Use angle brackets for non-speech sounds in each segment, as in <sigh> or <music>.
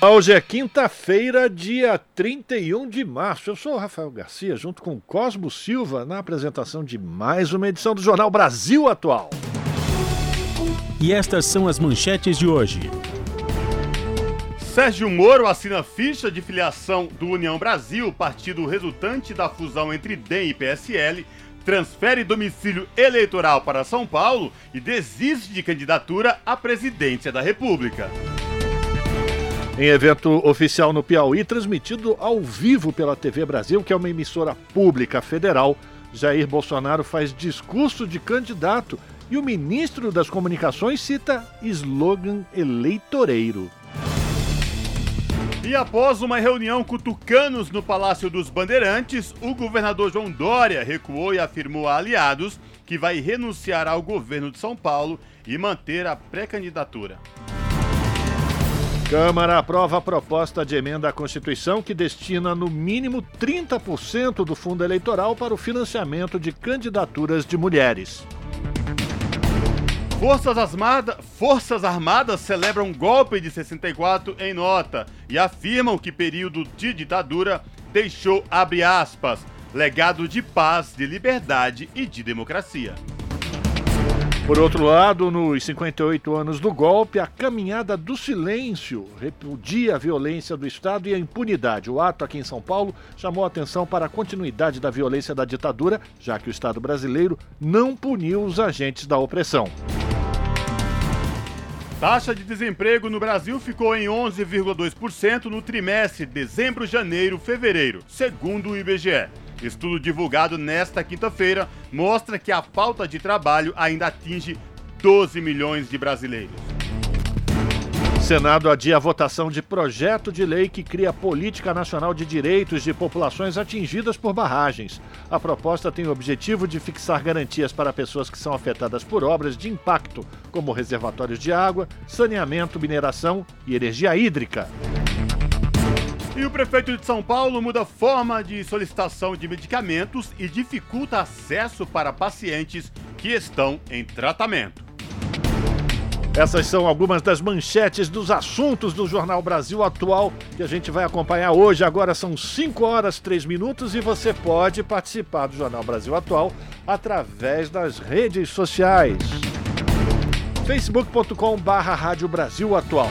Hoje é quinta-feira, dia 31 de março. Eu sou o Rafael Garcia, junto com Cosmo Silva, na apresentação de mais uma edição do Jornal Brasil Atual. E estas são as manchetes de hoje. Sérgio Moro assina ficha de filiação do União Brasil, partido resultante da fusão entre DEM e PSL, transfere domicílio eleitoral para São Paulo e desiste de candidatura à presidência da República. Em evento oficial no Piauí, transmitido ao vivo pela TV Brasil, que é uma emissora pública federal, Jair Bolsonaro faz discurso de candidato e o ministro das Comunicações cita slogan eleitoreiro. E após uma reunião com tucanos no Palácio dos Bandeirantes, o governador João Dória recuou e afirmou a aliados que vai renunciar ao governo de São Paulo e manter a pré-candidatura. Câmara aprova a proposta de emenda à Constituição que destina no mínimo 30% do fundo eleitoral para o financiamento de candidaturas de mulheres. Forças, Forças Armadas celebram golpe de 64 em nota e afirmam que período de ditadura deixou, abre aspas, legado de paz, de liberdade e de democracia. Por outro lado, nos 58 anos do golpe, a caminhada do silêncio repudia a violência do Estado e a impunidade. O ato aqui em São Paulo chamou atenção para a continuidade da violência da ditadura, já que o Estado brasileiro não puniu os agentes da opressão. Taxa de desemprego no Brasil ficou em 11,2% no trimestre dezembro, janeiro, fevereiro, segundo o IBGE. Estudo divulgado nesta quinta-feira mostra que a falta de trabalho ainda atinge 12 milhões de brasileiros. Senado adia a votação de projeto de lei que cria política nacional de direitos de populações atingidas por barragens. A proposta tem o objetivo de fixar garantias para pessoas que são afetadas por obras de impacto, como reservatórios de água, saneamento, mineração e energia hídrica. E o prefeito de São Paulo muda forma de solicitação de medicamentos e dificulta acesso para pacientes que estão em tratamento. Essas são algumas das manchetes dos assuntos do Jornal Brasil Atual que a gente vai acompanhar hoje. Agora são 5 horas 3 minutos e você pode participar do Jornal Brasil Atual através das redes sociais. facebook.com barra Rádio Brasil Atual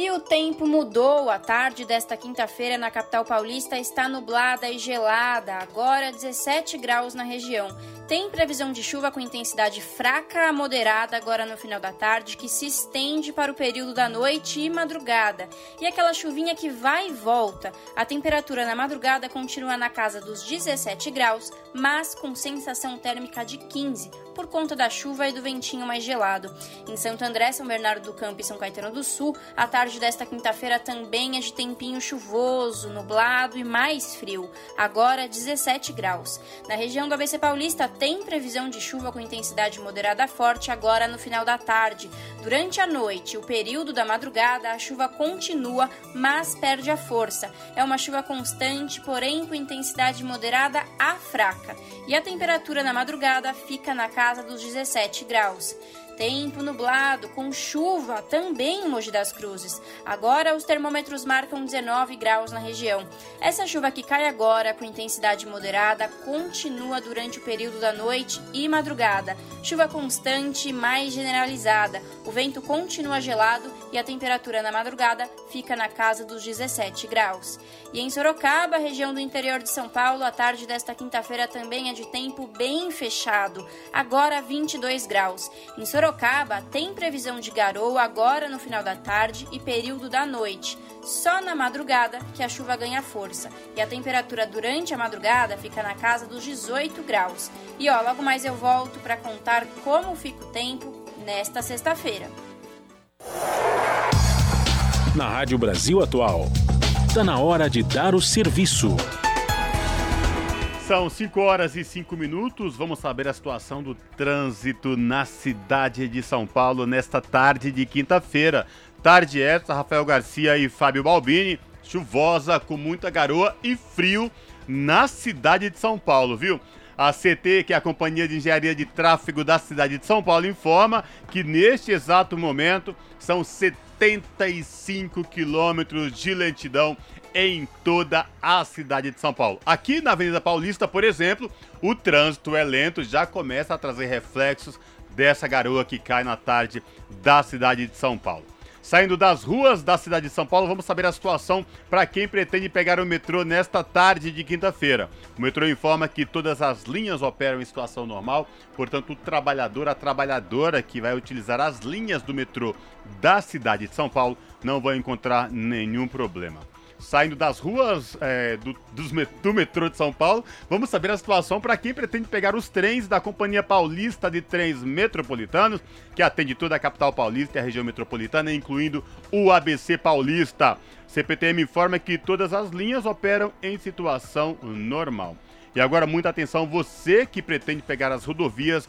E o tempo mudou. A tarde desta quinta-feira na capital paulista está nublada e gelada, agora 17 graus na região. Tem previsão de chuva com intensidade fraca a moderada agora no final da tarde, que se estende para o período da noite e madrugada. E aquela chuvinha que vai e volta. A temperatura na madrugada continua na casa dos 17 graus, mas com sensação térmica de 15, por conta da chuva e do ventinho mais gelado. Em Santo André, São Bernardo do Campo e São Caetano do Sul, a tarde desta quinta-feira também é de tempinho chuvoso, nublado e mais frio. Agora 17 graus. Na região do ABC Paulista, tem previsão de chuva com intensidade moderada forte agora no final da tarde. Durante a noite, o período da madrugada, a chuva continua, mas perde a força. É uma chuva constante, porém com intensidade moderada a fraca. E a temperatura na madrugada fica na casa dos 17 graus. Tempo nublado, com chuva também em Mogi das Cruzes. Agora os termômetros marcam 19 graus na região. Essa chuva que cai agora, com intensidade moderada, continua durante o período da noite e madrugada. Chuva constante, mais generalizada. O vento continua gelado e a temperatura na madrugada fica na casa dos 17 graus. E em Sorocaba, região do interior de São Paulo, a tarde desta quinta-feira também é de tempo bem fechado, agora 22 graus. Em Sorocaba, tem previsão de garoa agora no final da tarde e período da noite. Só na madrugada que a chuva ganha força e a temperatura durante a madrugada fica na casa dos 18 graus. E ó, logo mais eu volto para contar como fica o tempo nesta sexta-feira. Na Rádio Brasil Atual, está na hora de dar o serviço. São 5 horas e 5 minutos. Vamos saber a situação do trânsito na cidade de São Paulo nesta tarde de quinta-feira. Tarde essa, Rafael Garcia e Fábio Balbini. Chuvosa, com muita garoa e frio na cidade de São Paulo, viu? A CT, que é a Companhia de Engenharia de Tráfego da cidade de São Paulo, informa que neste exato momento são 75 quilômetros de lentidão em toda a cidade de São Paulo. Aqui na Avenida Paulista, por exemplo, o trânsito é lento, já começa a trazer reflexos dessa garoa que cai na tarde da cidade de São Paulo. Saindo das ruas da cidade de São Paulo, vamos saber a situação para quem pretende pegar o metrô nesta tarde de quinta-feira. O metrô informa que todas as linhas operam em situação normal, portanto, o trabalhador, a trabalhadora que vai utilizar as linhas do metrô da cidade de São Paulo não vai encontrar nenhum problema saindo das ruas é, do, do metrô de São Paulo. Vamos saber a situação para quem pretende pegar os trens da Companhia Paulista de Trens Metropolitanos, que atende toda a capital paulista e a região metropolitana, incluindo o ABC Paulista. CPTM informa que todas as linhas operam em situação normal. E agora, muita atenção, você que pretende pegar as rodovias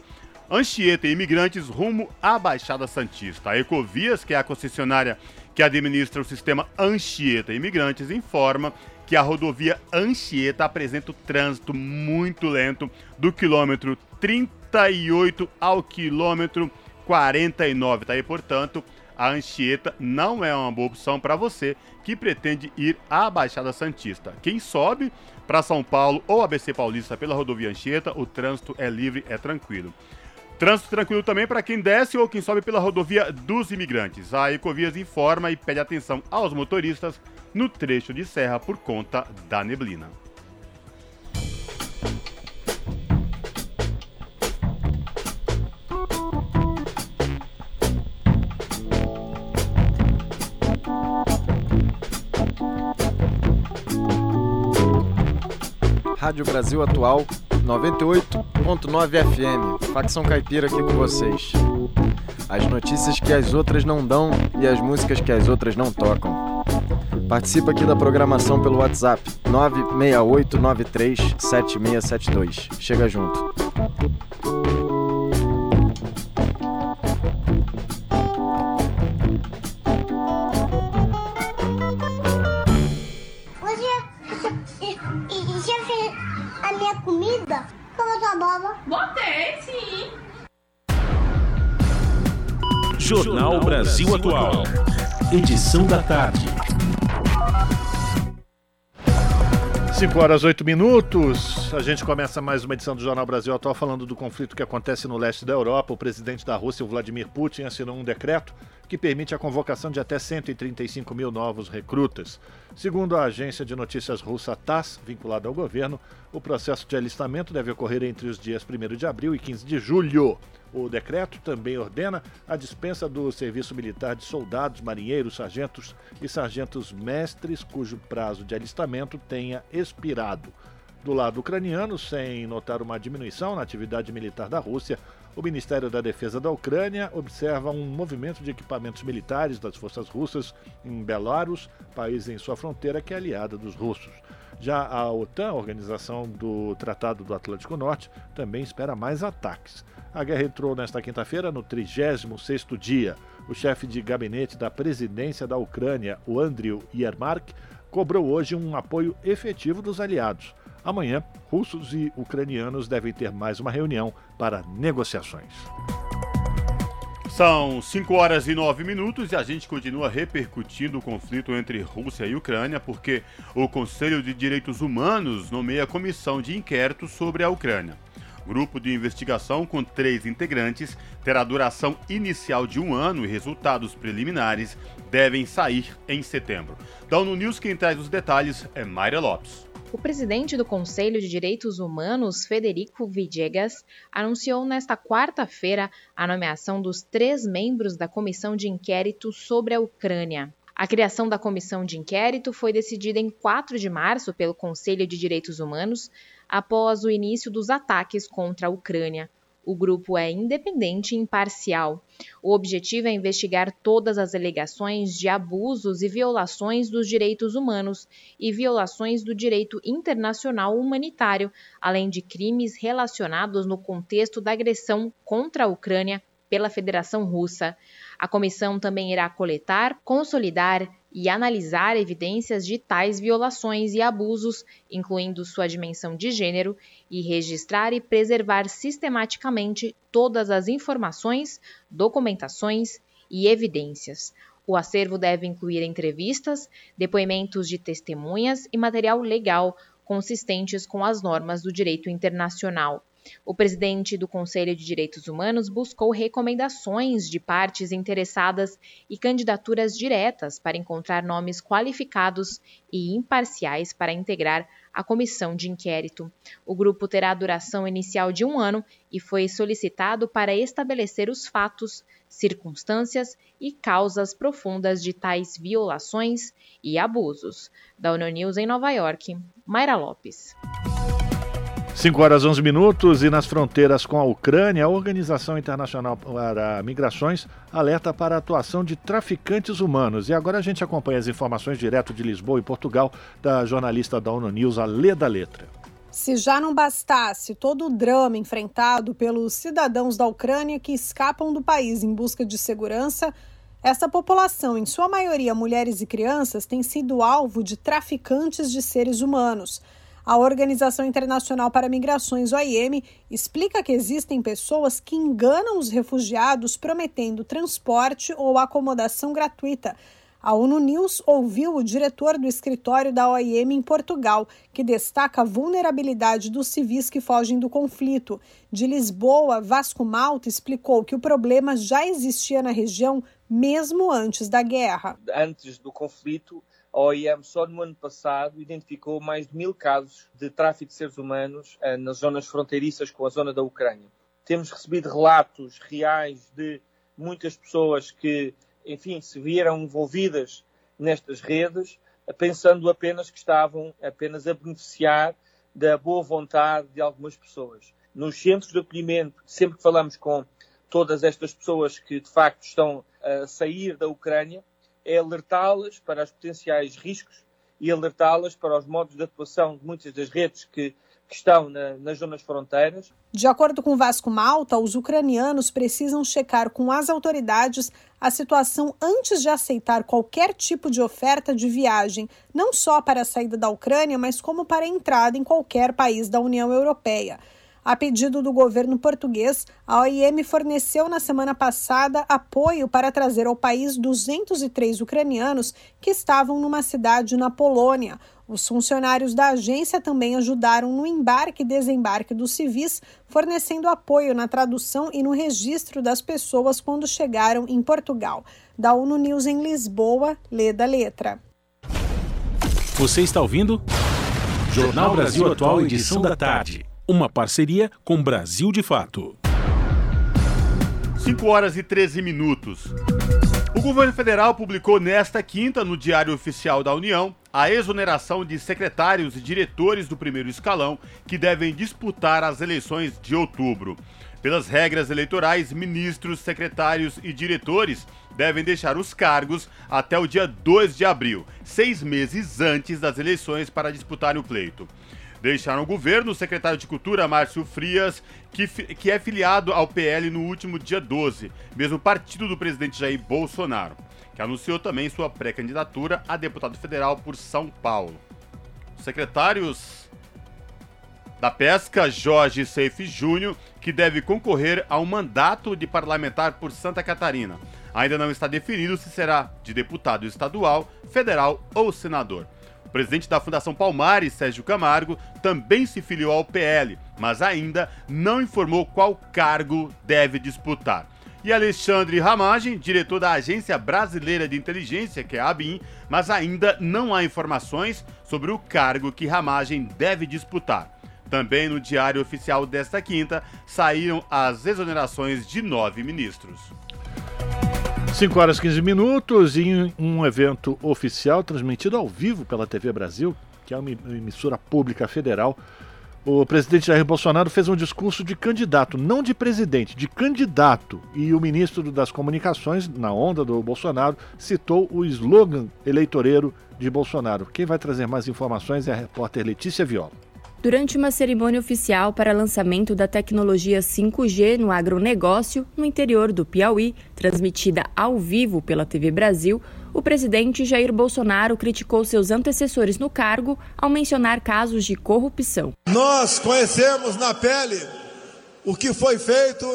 Anchieta e Imigrantes rumo à Baixada Santista. A Ecovias, que é a concessionária que administra o sistema Anchieta Imigrantes, informa que a rodovia Anchieta apresenta o trânsito muito lento do quilômetro 38 ao quilômetro 49. Tá aí, portanto, a Anchieta não é uma boa opção para você que pretende ir à Baixada Santista. Quem sobe para São Paulo ou ABC Paulista pela rodovia Anchieta, o trânsito é livre, é tranquilo. Trânsito tranquilo também para quem desce ou quem sobe pela rodovia dos imigrantes. A Ecovias informa e pede atenção aos motoristas no trecho de serra por conta da neblina. Rádio Brasil Atual 98.9 FM, facção caipira aqui com vocês. As notícias que as outras não dão e as músicas que as outras não tocam. Participa aqui da programação pelo WhatsApp 968937672. Chega junto. Botei, sim. Jornal Brasil Atual. Edição da tarde. 5 horas 8 minutos. A gente começa mais uma edição do Jornal Brasil Atual falando do conflito que acontece no leste da Europa. O presidente da Rússia, Vladimir Putin, assinou um decreto que permite a convocação de até 135 mil novos recrutas. Segundo a agência de notícias russa TASS, vinculada ao governo, o processo de alistamento deve ocorrer entre os dias 1 de abril e 15 de julho. O decreto também ordena a dispensa do serviço militar de soldados, marinheiros, sargentos e sargentos mestres cujo prazo de alistamento tenha expirado. Do lado ucraniano, sem notar uma diminuição na atividade militar da Rússia, o Ministério da Defesa da Ucrânia observa um movimento de equipamentos militares das forças russas em Belarus, país em sua fronteira que é aliada dos russos. Já a OTAN, Organização do Tratado do Atlântico Norte, também espera mais ataques. A guerra entrou nesta quinta-feira no 36º dia. O chefe de gabinete da presidência da Ucrânia, o Andriy Yermak, cobrou hoje um apoio efetivo dos aliados. Amanhã, russos e ucranianos devem ter mais uma reunião para negociações. São 5 horas e 9 minutos e a gente continua repercutindo o conflito entre Rússia e Ucrânia porque o Conselho de Direitos Humanos nomeia comissão de inquérito sobre a Ucrânia. Grupo de investigação com três integrantes terá duração inicial de um ano e resultados preliminares devem sair em setembro. Da ONU News, quem traz os detalhes é Mayra Lopes. O presidente do Conselho de Direitos Humanos, Federico Villegas, anunciou nesta quarta-feira a nomeação dos três membros da comissão de inquérito sobre a Ucrânia. A criação da comissão de inquérito foi decidida em 4 de março pelo Conselho de Direitos Humanos, após o início dos ataques contra a Ucrânia. O grupo é independente e imparcial. O objetivo é investigar todas as alegações de abusos e violações dos direitos humanos e violações do direito internacional humanitário, além de crimes relacionados no contexto da agressão contra a Ucrânia pela Federação Russa. A comissão também irá coletar, consolidar e analisar evidências de tais violações e abusos, incluindo sua dimensão de gênero, e registrar e preservar sistematicamente todas as informações, documentações e evidências. O acervo deve incluir entrevistas, depoimentos de testemunhas e material legal consistentes com as normas do direito internacional. O presidente do Conselho de Direitos Humanos buscou recomendações de partes interessadas e candidaturas diretas para encontrar nomes qualificados e imparciais para integrar a comissão de inquérito. O grupo terá duração inicial de um ano e foi solicitado para estabelecer os fatos, circunstâncias e causas profundas de tais violações e abusos. Da ONU News em Nova York, Mayra Lopes. 5 horas 11 minutos e nas fronteiras com a Ucrânia, a Organização Internacional para Migrações alerta para a atuação de traficantes humanos. E agora a gente acompanha as informações direto de Lisboa e Portugal da jornalista da ONU News, a Lê da Letra. Se já não bastasse todo o drama enfrentado pelos cidadãos da Ucrânia que escapam do país em busca de segurança, essa população, em sua maioria mulheres e crianças, tem sido alvo de traficantes de seres humanos. A Organização Internacional para Migrações, OIM, explica que existem pessoas que enganam os refugiados prometendo transporte ou acomodação gratuita. A ONU News ouviu o diretor do escritório da OIM em Portugal, que destaca a vulnerabilidade dos civis que fogem do conflito. De Lisboa, Vasco Malta explicou que o problema já existia na região mesmo antes da guerra. Antes do conflito, a OIM só no ano passado identificou mais de mil casos de tráfico de seres humanos uh, nas zonas fronteiriças com a zona da Ucrânia. Temos recebido relatos reais de muitas pessoas que, enfim, se viram envolvidas nestas redes, pensando apenas que estavam apenas a beneficiar da boa vontade de algumas pessoas. Nos centros de acolhimento, sempre que falamos com todas estas pessoas que de facto estão a sair da Ucrânia, é alertá-las para os potenciais riscos e alertá-las para os modos de atuação de muitas das redes que, que estão na, nas zonas fronteiras. De acordo com Vasco Malta, os ucranianos precisam checar com as autoridades a situação antes de aceitar qualquer tipo de oferta de viagem, não só para a saída da Ucrânia, mas como para a entrada em qualquer país da União Europeia. A pedido do governo português, a OIM forneceu na semana passada apoio para trazer ao país 203 ucranianos que estavam numa cidade na Polônia. Os funcionários da agência também ajudaram no embarque e desembarque dos civis, fornecendo apoio na tradução e no registro das pessoas quando chegaram em Portugal. Da ONU News em Lisboa, lê da letra. Você está ouvindo? Jornal Brasil Atual, edição da tarde uma parceria com Brasil de Fato. 5 horas e 13 minutos. O governo federal publicou nesta quinta, no Diário Oficial da União, a exoneração de secretários e diretores do primeiro escalão que devem disputar as eleições de outubro. Pelas regras eleitorais, ministros, secretários e diretores devem deixar os cargos até o dia 2 de abril, seis meses antes das eleições para disputar o pleito deixaram o governo o secretário de Cultura, Márcio Frias, que, que é filiado ao PL no último dia 12, mesmo partido do presidente Jair Bolsonaro, que anunciou também sua pré-candidatura a deputado federal por São Paulo. Os secretários da Pesca, Jorge Seife Júnior, que deve concorrer a um mandato de parlamentar por Santa Catarina. Ainda não está definido se será de deputado estadual, federal ou senador. Presidente da Fundação Palmares, Sérgio Camargo, também se filiou ao PL, mas ainda não informou qual cargo deve disputar. E Alexandre Ramagem, diretor da Agência Brasileira de Inteligência, que é a ABIN, mas ainda não há informações sobre o cargo que Ramagem deve disputar. Também no Diário Oficial desta quinta saíram as exonerações de nove ministros. 5 horas e 15 minutos em um evento oficial transmitido ao vivo pela TV Brasil, que é uma emissora pública federal. O presidente Jair Bolsonaro fez um discurso de candidato, não de presidente, de candidato. E o ministro das Comunicações, na onda do Bolsonaro, citou o slogan eleitoreiro de Bolsonaro. Quem vai trazer mais informações é a repórter Letícia Viola. Durante uma cerimônia oficial para lançamento da tecnologia 5G no agronegócio, no interior do Piauí, transmitida ao vivo pela TV Brasil, o presidente Jair Bolsonaro criticou seus antecessores no cargo ao mencionar casos de corrupção. Nós conhecemos na pele o que foi feito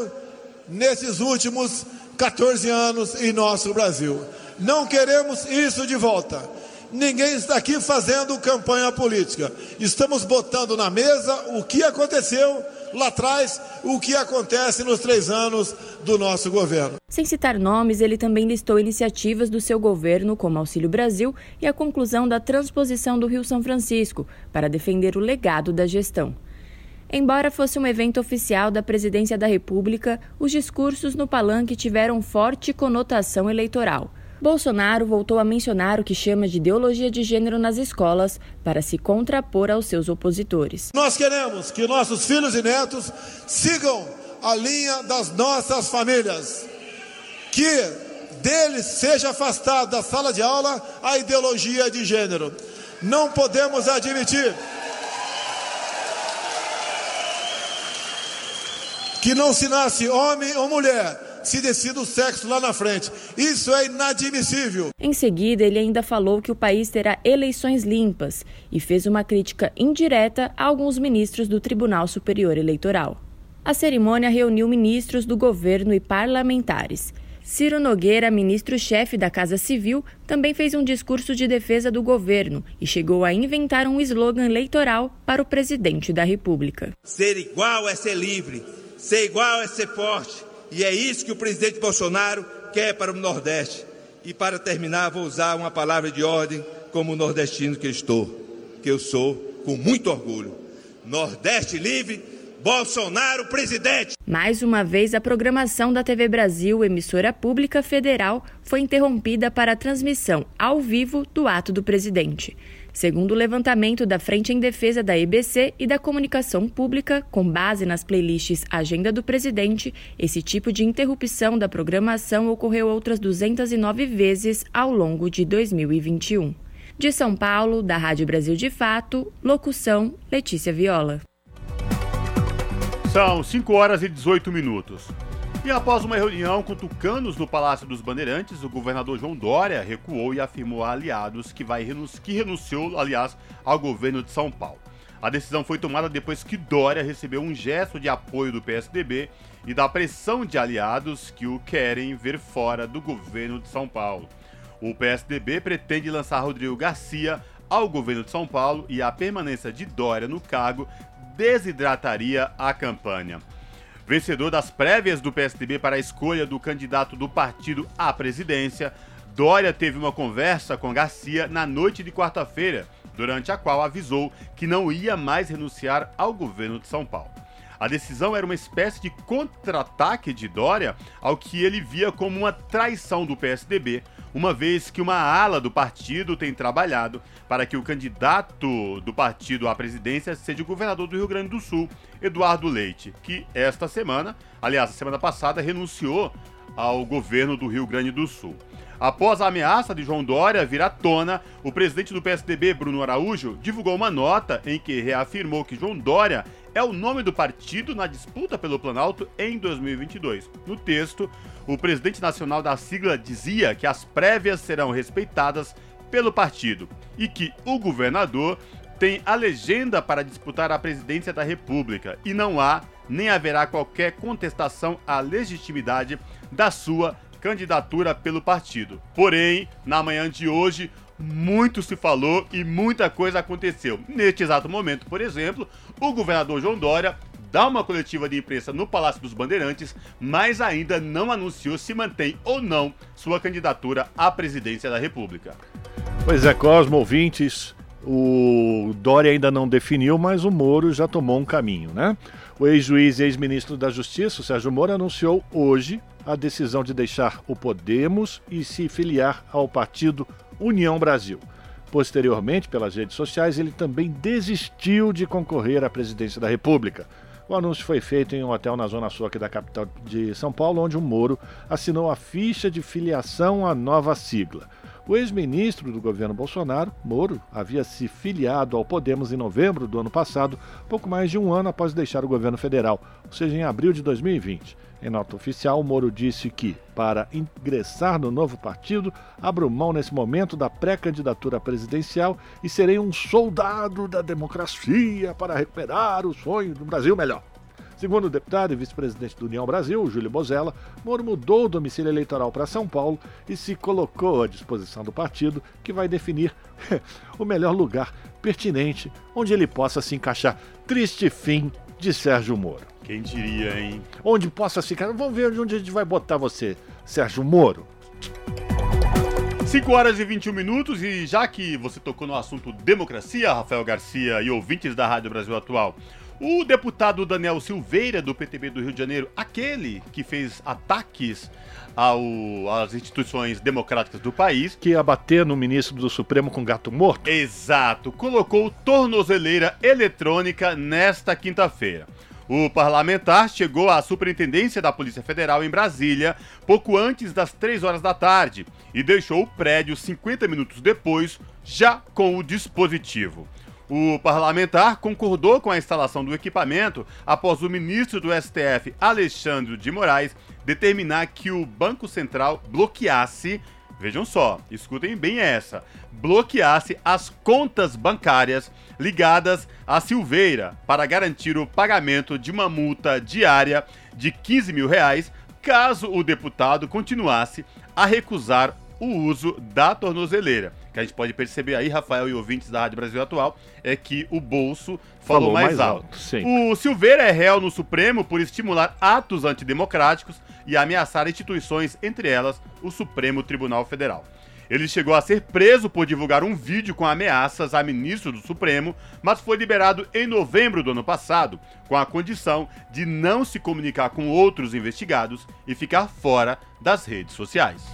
nesses últimos 14 anos em nosso Brasil. Não queremos isso de volta. Ninguém está aqui fazendo campanha política. Estamos botando na mesa o que aconteceu lá atrás, o que acontece nos três anos do nosso governo. Sem citar nomes, ele também listou iniciativas do seu governo, como Auxílio Brasil e a conclusão da transposição do Rio São Francisco, para defender o legado da gestão. Embora fosse um evento oficial da Presidência da República, os discursos no palanque tiveram forte conotação eleitoral. Bolsonaro voltou a mencionar o que chama de ideologia de gênero nas escolas para se contrapor aos seus opositores. Nós queremos que nossos filhos e netos sigam a linha das nossas famílias, que deles seja afastada da sala de aula a ideologia de gênero. Não podemos admitir que não se nasce homem ou mulher se decida o sexo lá na frente. Isso é inadmissível. Em seguida, ele ainda falou que o país terá eleições limpas e fez uma crítica indireta a alguns ministros do Tribunal Superior Eleitoral. A cerimônia reuniu ministros do governo e parlamentares. Ciro Nogueira, ministro-chefe da Casa Civil, também fez um discurso de defesa do governo e chegou a inventar um slogan eleitoral para o presidente da República. Ser igual é ser livre, ser igual é ser forte, e é isso que o presidente Bolsonaro quer para o Nordeste. E para terminar, vou usar uma palavra de ordem como nordestino que estou, que eu sou, com muito orgulho. Nordeste livre, Bolsonaro presidente. Mais uma vez, a programação da TV Brasil, emissora pública federal, foi interrompida para a transmissão ao vivo do ato do presidente. Segundo o levantamento da Frente em Defesa da EBC e da Comunicação Pública, com base nas playlists Agenda do Presidente, esse tipo de interrupção da programação ocorreu outras 209 vezes ao longo de 2021. De São Paulo, da Rádio Brasil de Fato, locução Letícia Viola. São 5 horas e 18 minutos. E após uma reunião com tucanos no Palácio dos Bandeirantes, o governador João Dória recuou e afirmou a aliados que, vai que renunciou, aliás, ao governo de São Paulo. A decisão foi tomada depois que Dória recebeu um gesto de apoio do PSDB e da pressão de aliados que o querem ver fora do governo de São Paulo. O PSDB pretende lançar Rodrigo Garcia ao governo de São Paulo e a permanência de Dória no cargo desidrataria a campanha. Vencedor das prévias do PSDB para a escolha do candidato do partido à presidência, Dória teve uma conversa com Garcia na noite de quarta-feira, durante a qual avisou que não ia mais renunciar ao governo de São Paulo. A decisão era uma espécie de contra-ataque de Dória ao que ele via como uma traição do PSDB, uma vez que uma ala do partido tem trabalhado para que o candidato do partido à presidência seja o governador do Rio Grande do Sul, Eduardo Leite, que esta semana, aliás, semana passada, renunciou ao governo do Rio Grande do Sul. Após a ameaça de João Dória vir à tona, o presidente do PSDB, Bruno Araújo, divulgou uma nota em que reafirmou que João Dória é o nome do partido na disputa pelo Planalto em 2022. No texto, o presidente nacional da sigla dizia que as prévias serão respeitadas pelo partido e que o governador tem a legenda para disputar a presidência da República e não há nem haverá qualquer contestação à legitimidade da sua candidatura pelo partido. Porém, na manhã de hoje, muito se falou e muita coisa aconteceu. Neste exato momento, por exemplo, o governador João Dória dá uma coletiva de imprensa no Palácio dos Bandeirantes, mas ainda não anunciou se mantém ou não sua candidatura à presidência da República. Pois é, Cosmo, ouvintes, o Dória ainda não definiu, mas o Moro já tomou um caminho, né? O ex-juiz e ex-ministro da Justiça, Sérgio Moro, anunciou hoje a decisão de deixar o Podemos e se filiar ao partido União Brasil. Posteriormente, pelas redes sociais, ele também desistiu de concorrer à presidência da República. O anúncio foi feito em um hotel na Zona Sul aqui da capital de São Paulo, onde o Moro assinou a ficha de filiação à nova sigla. O ex-ministro do governo Bolsonaro, Moro, havia se filiado ao Podemos em novembro do ano passado, pouco mais de um ano após deixar o governo federal, ou seja, em abril de 2020. Em nota oficial, Moro disse que, para ingressar no novo partido, abro mão nesse momento da pré-candidatura presidencial e serei um soldado da democracia para recuperar o sonho do Brasil melhor. Segundo o deputado e vice-presidente do União Brasil, Júlio Bozella, Moro mudou o domicílio eleitoral para São Paulo e se colocou à disposição do partido, que vai definir <laughs> o melhor lugar pertinente onde ele possa se encaixar. Triste fim de Sérgio Moro. Quem diria, hein? Onde possa ficar. Vamos ver onde a gente vai botar você, Sérgio Moro. 5 horas e 21 minutos, e já que você tocou no assunto democracia, Rafael Garcia e ouvintes da Rádio Brasil Atual, o deputado Daniel Silveira, do PTB do Rio de Janeiro, aquele que fez ataques ao, às instituições democráticas do país. Que ia bater no ministro do Supremo com gato morto? Exato, colocou tornozeleira eletrônica nesta quinta-feira. O parlamentar chegou à Superintendência da Polícia Federal em Brasília pouco antes das 3 horas da tarde e deixou o prédio 50 minutos depois, já com o dispositivo. O parlamentar concordou com a instalação do equipamento após o ministro do STF, Alexandre de Moraes, determinar que o Banco Central bloqueasse, vejam só, escutem bem essa, bloqueasse as contas bancárias ligadas a Silveira para garantir o pagamento de uma multa diária de 15 mil reais caso o deputado continuasse a recusar o uso da tornozeleira. Que a gente pode perceber aí, Rafael e ouvintes da Rádio Brasil Atual, é que o bolso falou, falou mais, mais, alto. alto o Silveira é réu no Supremo por estimular atos antidemocráticos e ameaçar instituições, entre elas o Supremo Tribunal Federal. Ele chegou a ser preso por divulgar um vídeo com ameaças a ministro do Supremo, mas foi liberado em novembro do ano passado, com a condição de não se comunicar com outros investigados e ficar fora das redes sociais.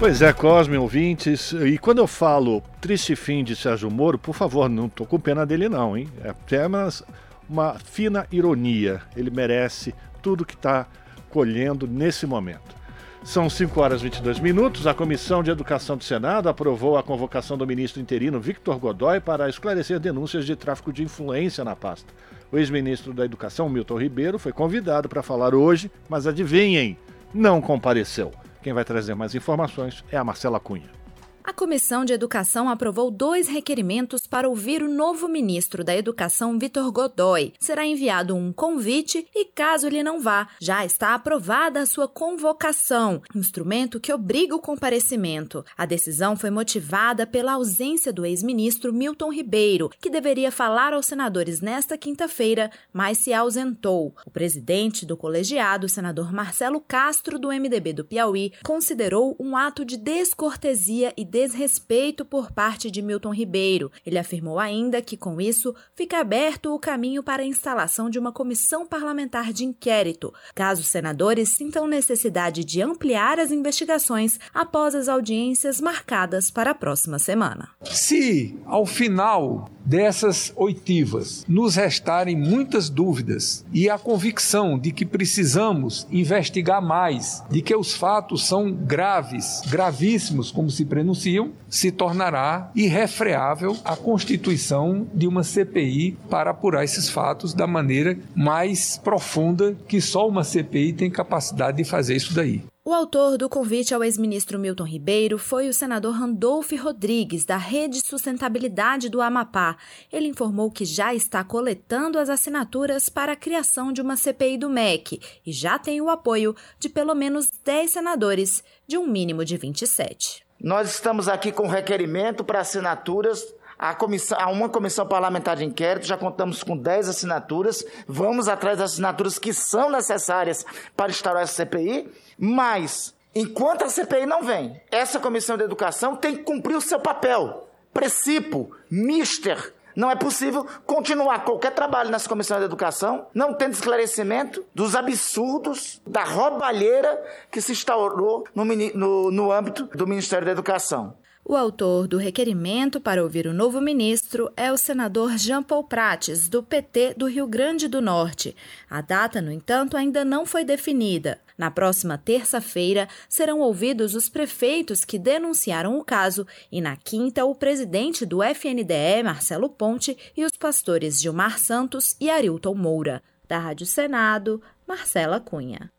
Pois é, Cosme, ouvintes. E quando eu falo triste fim de Sérgio Moro, por favor, não tô com pena dele não, hein? É apenas uma fina ironia. Ele merece tudo que está colhendo nesse momento. São 5 horas e 22 minutos. A Comissão de Educação do Senado aprovou a convocação do ministro interino Victor Godoy para esclarecer denúncias de tráfico de influência na pasta. O ex-ministro da Educação, Milton Ribeiro, foi convidado para falar hoje, mas adivinhem, não compareceu. Quem vai trazer mais informações é a Marcela Cunha. A Comissão de Educação aprovou dois requerimentos para ouvir o novo ministro da Educação, Vitor Godoy. Será enviado um convite e, caso ele não vá, já está aprovada a sua convocação, instrumento que obriga o comparecimento. A decisão foi motivada pela ausência do ex-ministro Milton Ribeiro, que deveria falar aos senadores nesta quinta-feira, mas se ausentou. O presidente do colegiado, senador Marcelo Castro, do MDB do Piauí, considerou um ato de descortesia e desrespeito por parte de Milton Ribeiro. Ele afirmou ainda que, com isso, fica aberto o caminho para a instalação de uma comissão parlamentar de inquérito, caso os senadores sintam necessidade de ampliar as investigações após as audiências marcadas para a próxima semana. Se, ao final dessas oitivas, nos restarem muitas dúvidas e a convicção de que precisamos investigar mais, de que os fatos são graves, gravíssimos, como se prenuncia, denunciam, se tornará irrefreável a constituição de uma CPI para apurar esses fatos da maneira mais profunda que só uma CPI tem capacidade de fazer isso daí. O autor do convite ao ex-ministro Milton Ribeiro foi o senador Randolph Rodrigues, da Rede Sustentabilidade do Amapá. Ele informou que já está coletando as assinaturas para a criação de uma CPI do MEC e já tem o apoio de pelo menos 10 senadores, de um mínimo de 27. Nós estamos aqui com requerimento para assinaturas. A comissão, há uma comissão parlamentar de inquérito, já contamos com 10 assinaturas, vamos atrás das assinaturas que são necessárias para instaurar essa CPI, mas enquanto a CPI não vem, essa comissão de educação tem que cumprir o seu papel. Precipo, mister, não é possível continuar qualquer trabalho nessa comissão de educação não tendo esclarecimento dos absurdos, da roubalheira que se instaurou no, no, no âmbito do Ministério da Educação. O autor do requerimento para ouvir o novo ministro é o senador Jean Paul Prates, do PT do Rio Grande do Norte. A data, no entanto, ainda não foi definida. Na próxima terça-feira serão ouvidos os prefeitos que denunciaram o caso e na quinta o presidente do FNDE, Marcelo Ponte, e os pastores Gilmar Santos e Arilton Moura. Da Rádio Senado, Marcela Cunha.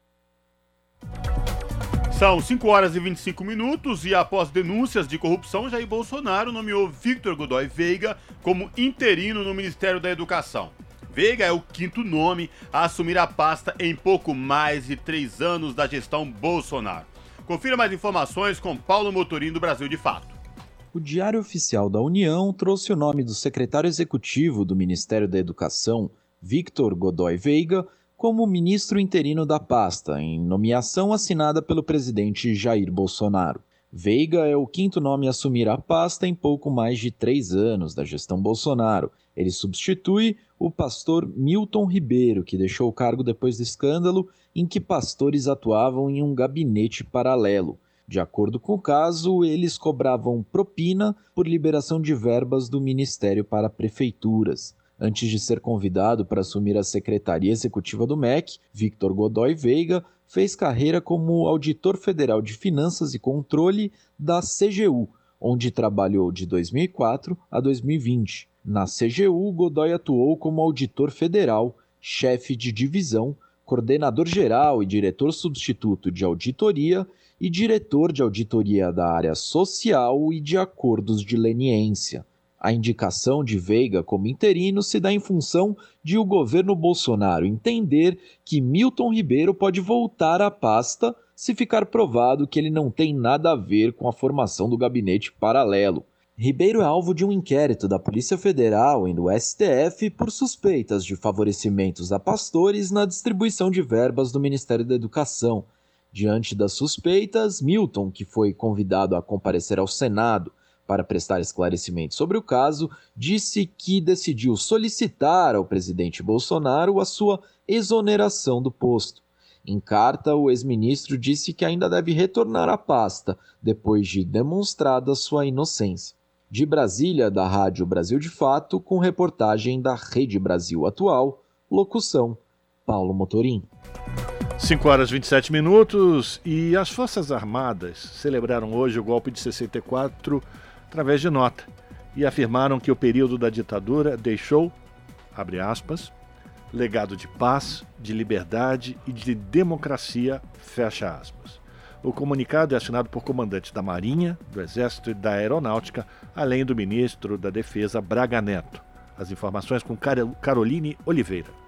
São 5 horas e 25 minutos e após denúncias de corrupção, Jair Bolsonaro nomeou Victor Godoy Veiga como interino no Ministério da Educação. Veiga é o quinto nome a assumir a pasta em pouco mais de três anos da gestão Bolsonaro. Confira mais informações com Paulo Motorim do Brasil de Fato. O Diário Oficial da União trouxe o nome do secretário executivo do Ministério da Educação, Victor Godoy Veiga, como ministro interino da pasta, em nomeação assinada pelo presidente Jair Bolsonaro. Veiga é o quinto nome a assumir a pasta em pouco mais de três anos da gestão Bolsonaro. Ele substitui o pastor Milton Ribeiro, que deixou o cargo depois do escândalo em que pastores atuavam em um gabinete paralelo. De acordo com o caso, eles cobravam propina por liberação de verbas do Ministério para prefeituras. Antes de ser convidado para assumir a secretaria executiva do MEC, Victor Godoy Veiga fez carreira como auditor federal de finanças e controle da CGU, onde trabalhou de 2004 a 2020. Na CGU, Godoy atuou como auditor federal, chefe de divisão, coordenador geral e diretor substituto de auditoria e diretor de auditoria da área social e de acordos de leniência. A indicação de Veiga como interino se dá em função de o governo Bolsonaro entender que Milton Ribeiro pode voltar à pasta se ficar provado que ele não tem nada a ver com a formação do gabinete paralelo. Ribeiro é alvo de um inquérito da Polícia Federal e do STF por suspeitas de favorecimentos a pastores na distribuição de verbas do Ministério da Educação. Diante das suspeitas, Milton, que foi convidado a comparecer ao Senado para prestar esclarecimentos sobre o caso, disse que decidiu solicitar ao presidente Bolsonaro a sua exoneração do posto. Em carta, o ex-ministro disse que ainda deve retornar à pasta depois de demonstrada sua inocência. De Brasília, da Rádio Brasil de Fato, com reportagem da Rede Brasil Atual, locução Paulo Motorim. 5 horas e 27 minutos e as Forças Armadas celebraram hoje o golpe de 64 através de nota e afirmaram que o período da ditadura deixou, abre aspas, legado de paz, de liberdade e de democracia, fecha aspas. O comunicado é assinado por comandantes da Marinha, do Exército e da Aeronáutica, além do ministro da Defesa Braga Neto. As informações com Caroline Oliveira.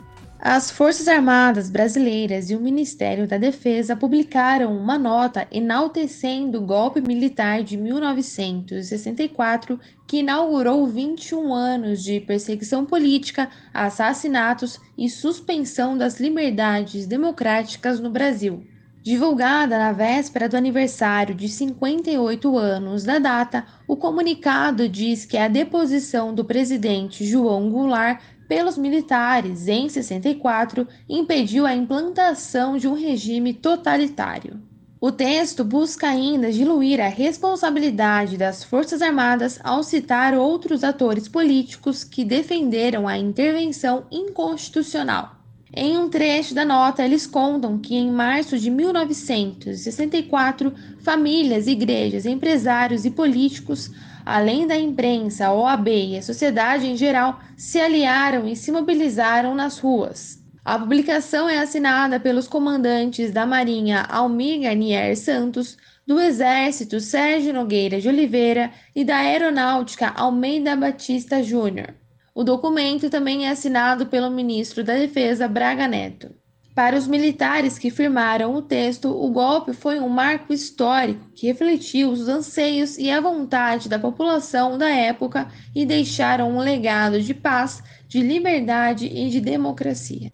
As Forças Armadas Brasileiras e o Ministério da Defesa publicaram uma nota enaltecendo o golpe militar de 1964 que inaugurou 21 anos de perseguição política, assassinatos e suspensão das liberdades democráticas no Brasil. Divulgada na véspera do aniversário de 58 anos da data, o comunicado diz que a deposição do presidente João Goulart pelos militares em 64 impediu a implantação de um regime totalitário. O texto busca ainda diluir a responsabilidade das Forças Armadas ao citar outros atores políticos que defenderam a intervenção inconstitucional. Em um trecho da nota, eles contam que em março de 1964, famílias, igrejas, empresários e políticos além da imprensa, a OAB e a sociedade em geral, se aliaram e se mobilizaram nas ruas. A publicação é assinada pelos comandantes da Marinha Almir Garnier Santos, do Exército Sérgio Nogueira de Oliveira e da Aeronáutica Almeida Batista Júnior. O documento também é assinado pelo ministro da Defesa Braga Neto. Para os militares que firmaram o texto, o golpe foi um marco histórico que refletiu os anseios e a vontade da população da época e deixaram um legado de paz, de liberdade e de democracia.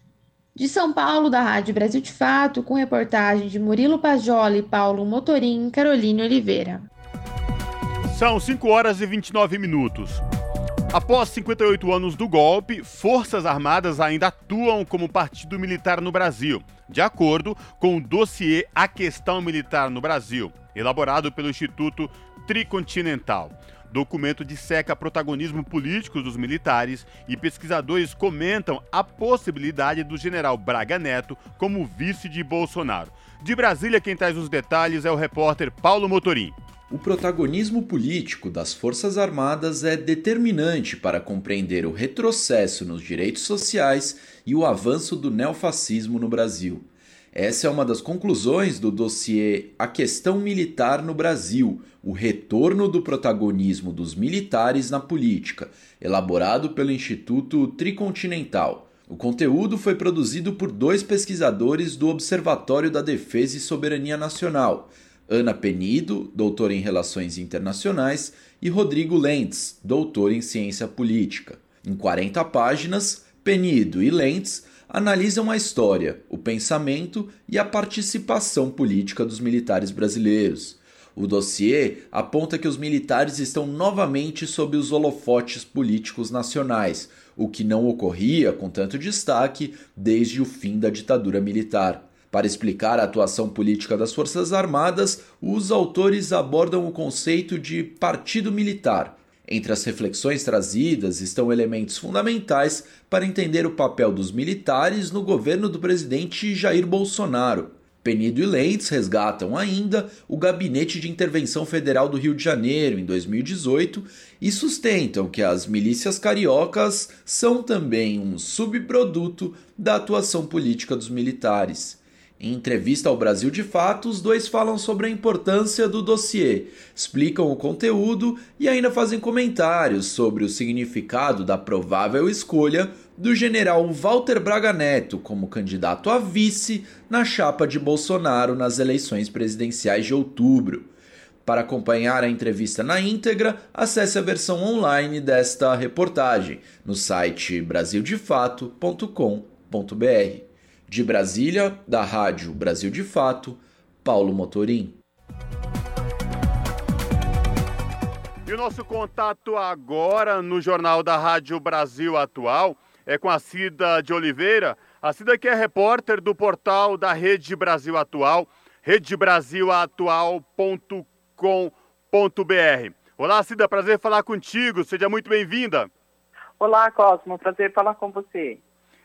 De São Paulo, da Rádio Brasil de Fato, com reportagem de Murilo Pajoli, Paulo Motorim e Caroline Oliveira. São 5 horas e 29 minutos. Após 58 anos do golpe, Forças Armadas ainda atuam como partido militar no Brasil, de acordo com o dossiê A Questão Militar no Brasil, elaborado pelo Instituto Tricontinental. Documento disseca protagonismo político dos militares e pesquisadores comentam a possibilidade do general Braga Neto como vice de Bolsonaro. De Brasília, quem traz os detalhes é o repórter Paulo Motorim. O protagonismo político das Forças Armadas é determinante para compreender o retrocesso nos direitos sociais e o avanço do neofascismo no Brasil. Essa é uma das conclusões do dossiê A Questão Militar no Brasil O Retorno do Protagonismo dos Militares na Política, elaborado pelo Instituto Tricontinental. O conteúdo foi produzido por dois pesquisadores do Observatório da Defesa e Soberania Nacional Ana Penido, doutora em Relações Internacionais, e Rodrigo Lentz, doutor em Ciência Política. Em 40 páginas, Penido e Lentz analisam a história, o pensamento e a participação política dos militares brasileiros. O dossiê aponta que os militares estão novamente sob os holofotes políticos nacionais, o que não ocorria com tanto destaque desde o fim da ditadura militar. Para explicar a atuação política das Forças Armadas, os autores abordam o conceito de partido militar. Entre as reflexões trazidas estão elementos fundamentais para entender o papel dos militares no governo do presidente Jair Bolsonaro. Penido e Lentz resgatam ainda o Gabinete de Intervenção Federal do Rio de Janeiro em 2018 e sustentam que as milícias cariocas são também um subproduto da atuação política dos militares. Em entrevista ao Brasil de Fato, os dois falam sobre a importância do dossiê, explicam o conteúdo e ainda fazem comentários sobre o significado da provável escolha do general Walter Braga Neto como candidato a vice na chapa de Bolsonaro nas eleições presidenciais de outubro. Para acompanhar a entrevista na íntegra, acesse a versão online desta reportagem no site brasildefato.com.br. De Brasília, da Rádio Brasil de Fato, Paulo Motorim. E o nosso contato agora no Jornal da Rádio Brasil Atual é com a Cida de Oliveira. A Cida que é repórter do portal da Rede Brasil Atual, redebrasilatual.com.br. Olá, Cida, prazer falar contigo. Seja muito bem-vinda. Olá, Cosmo, prazer falar com você.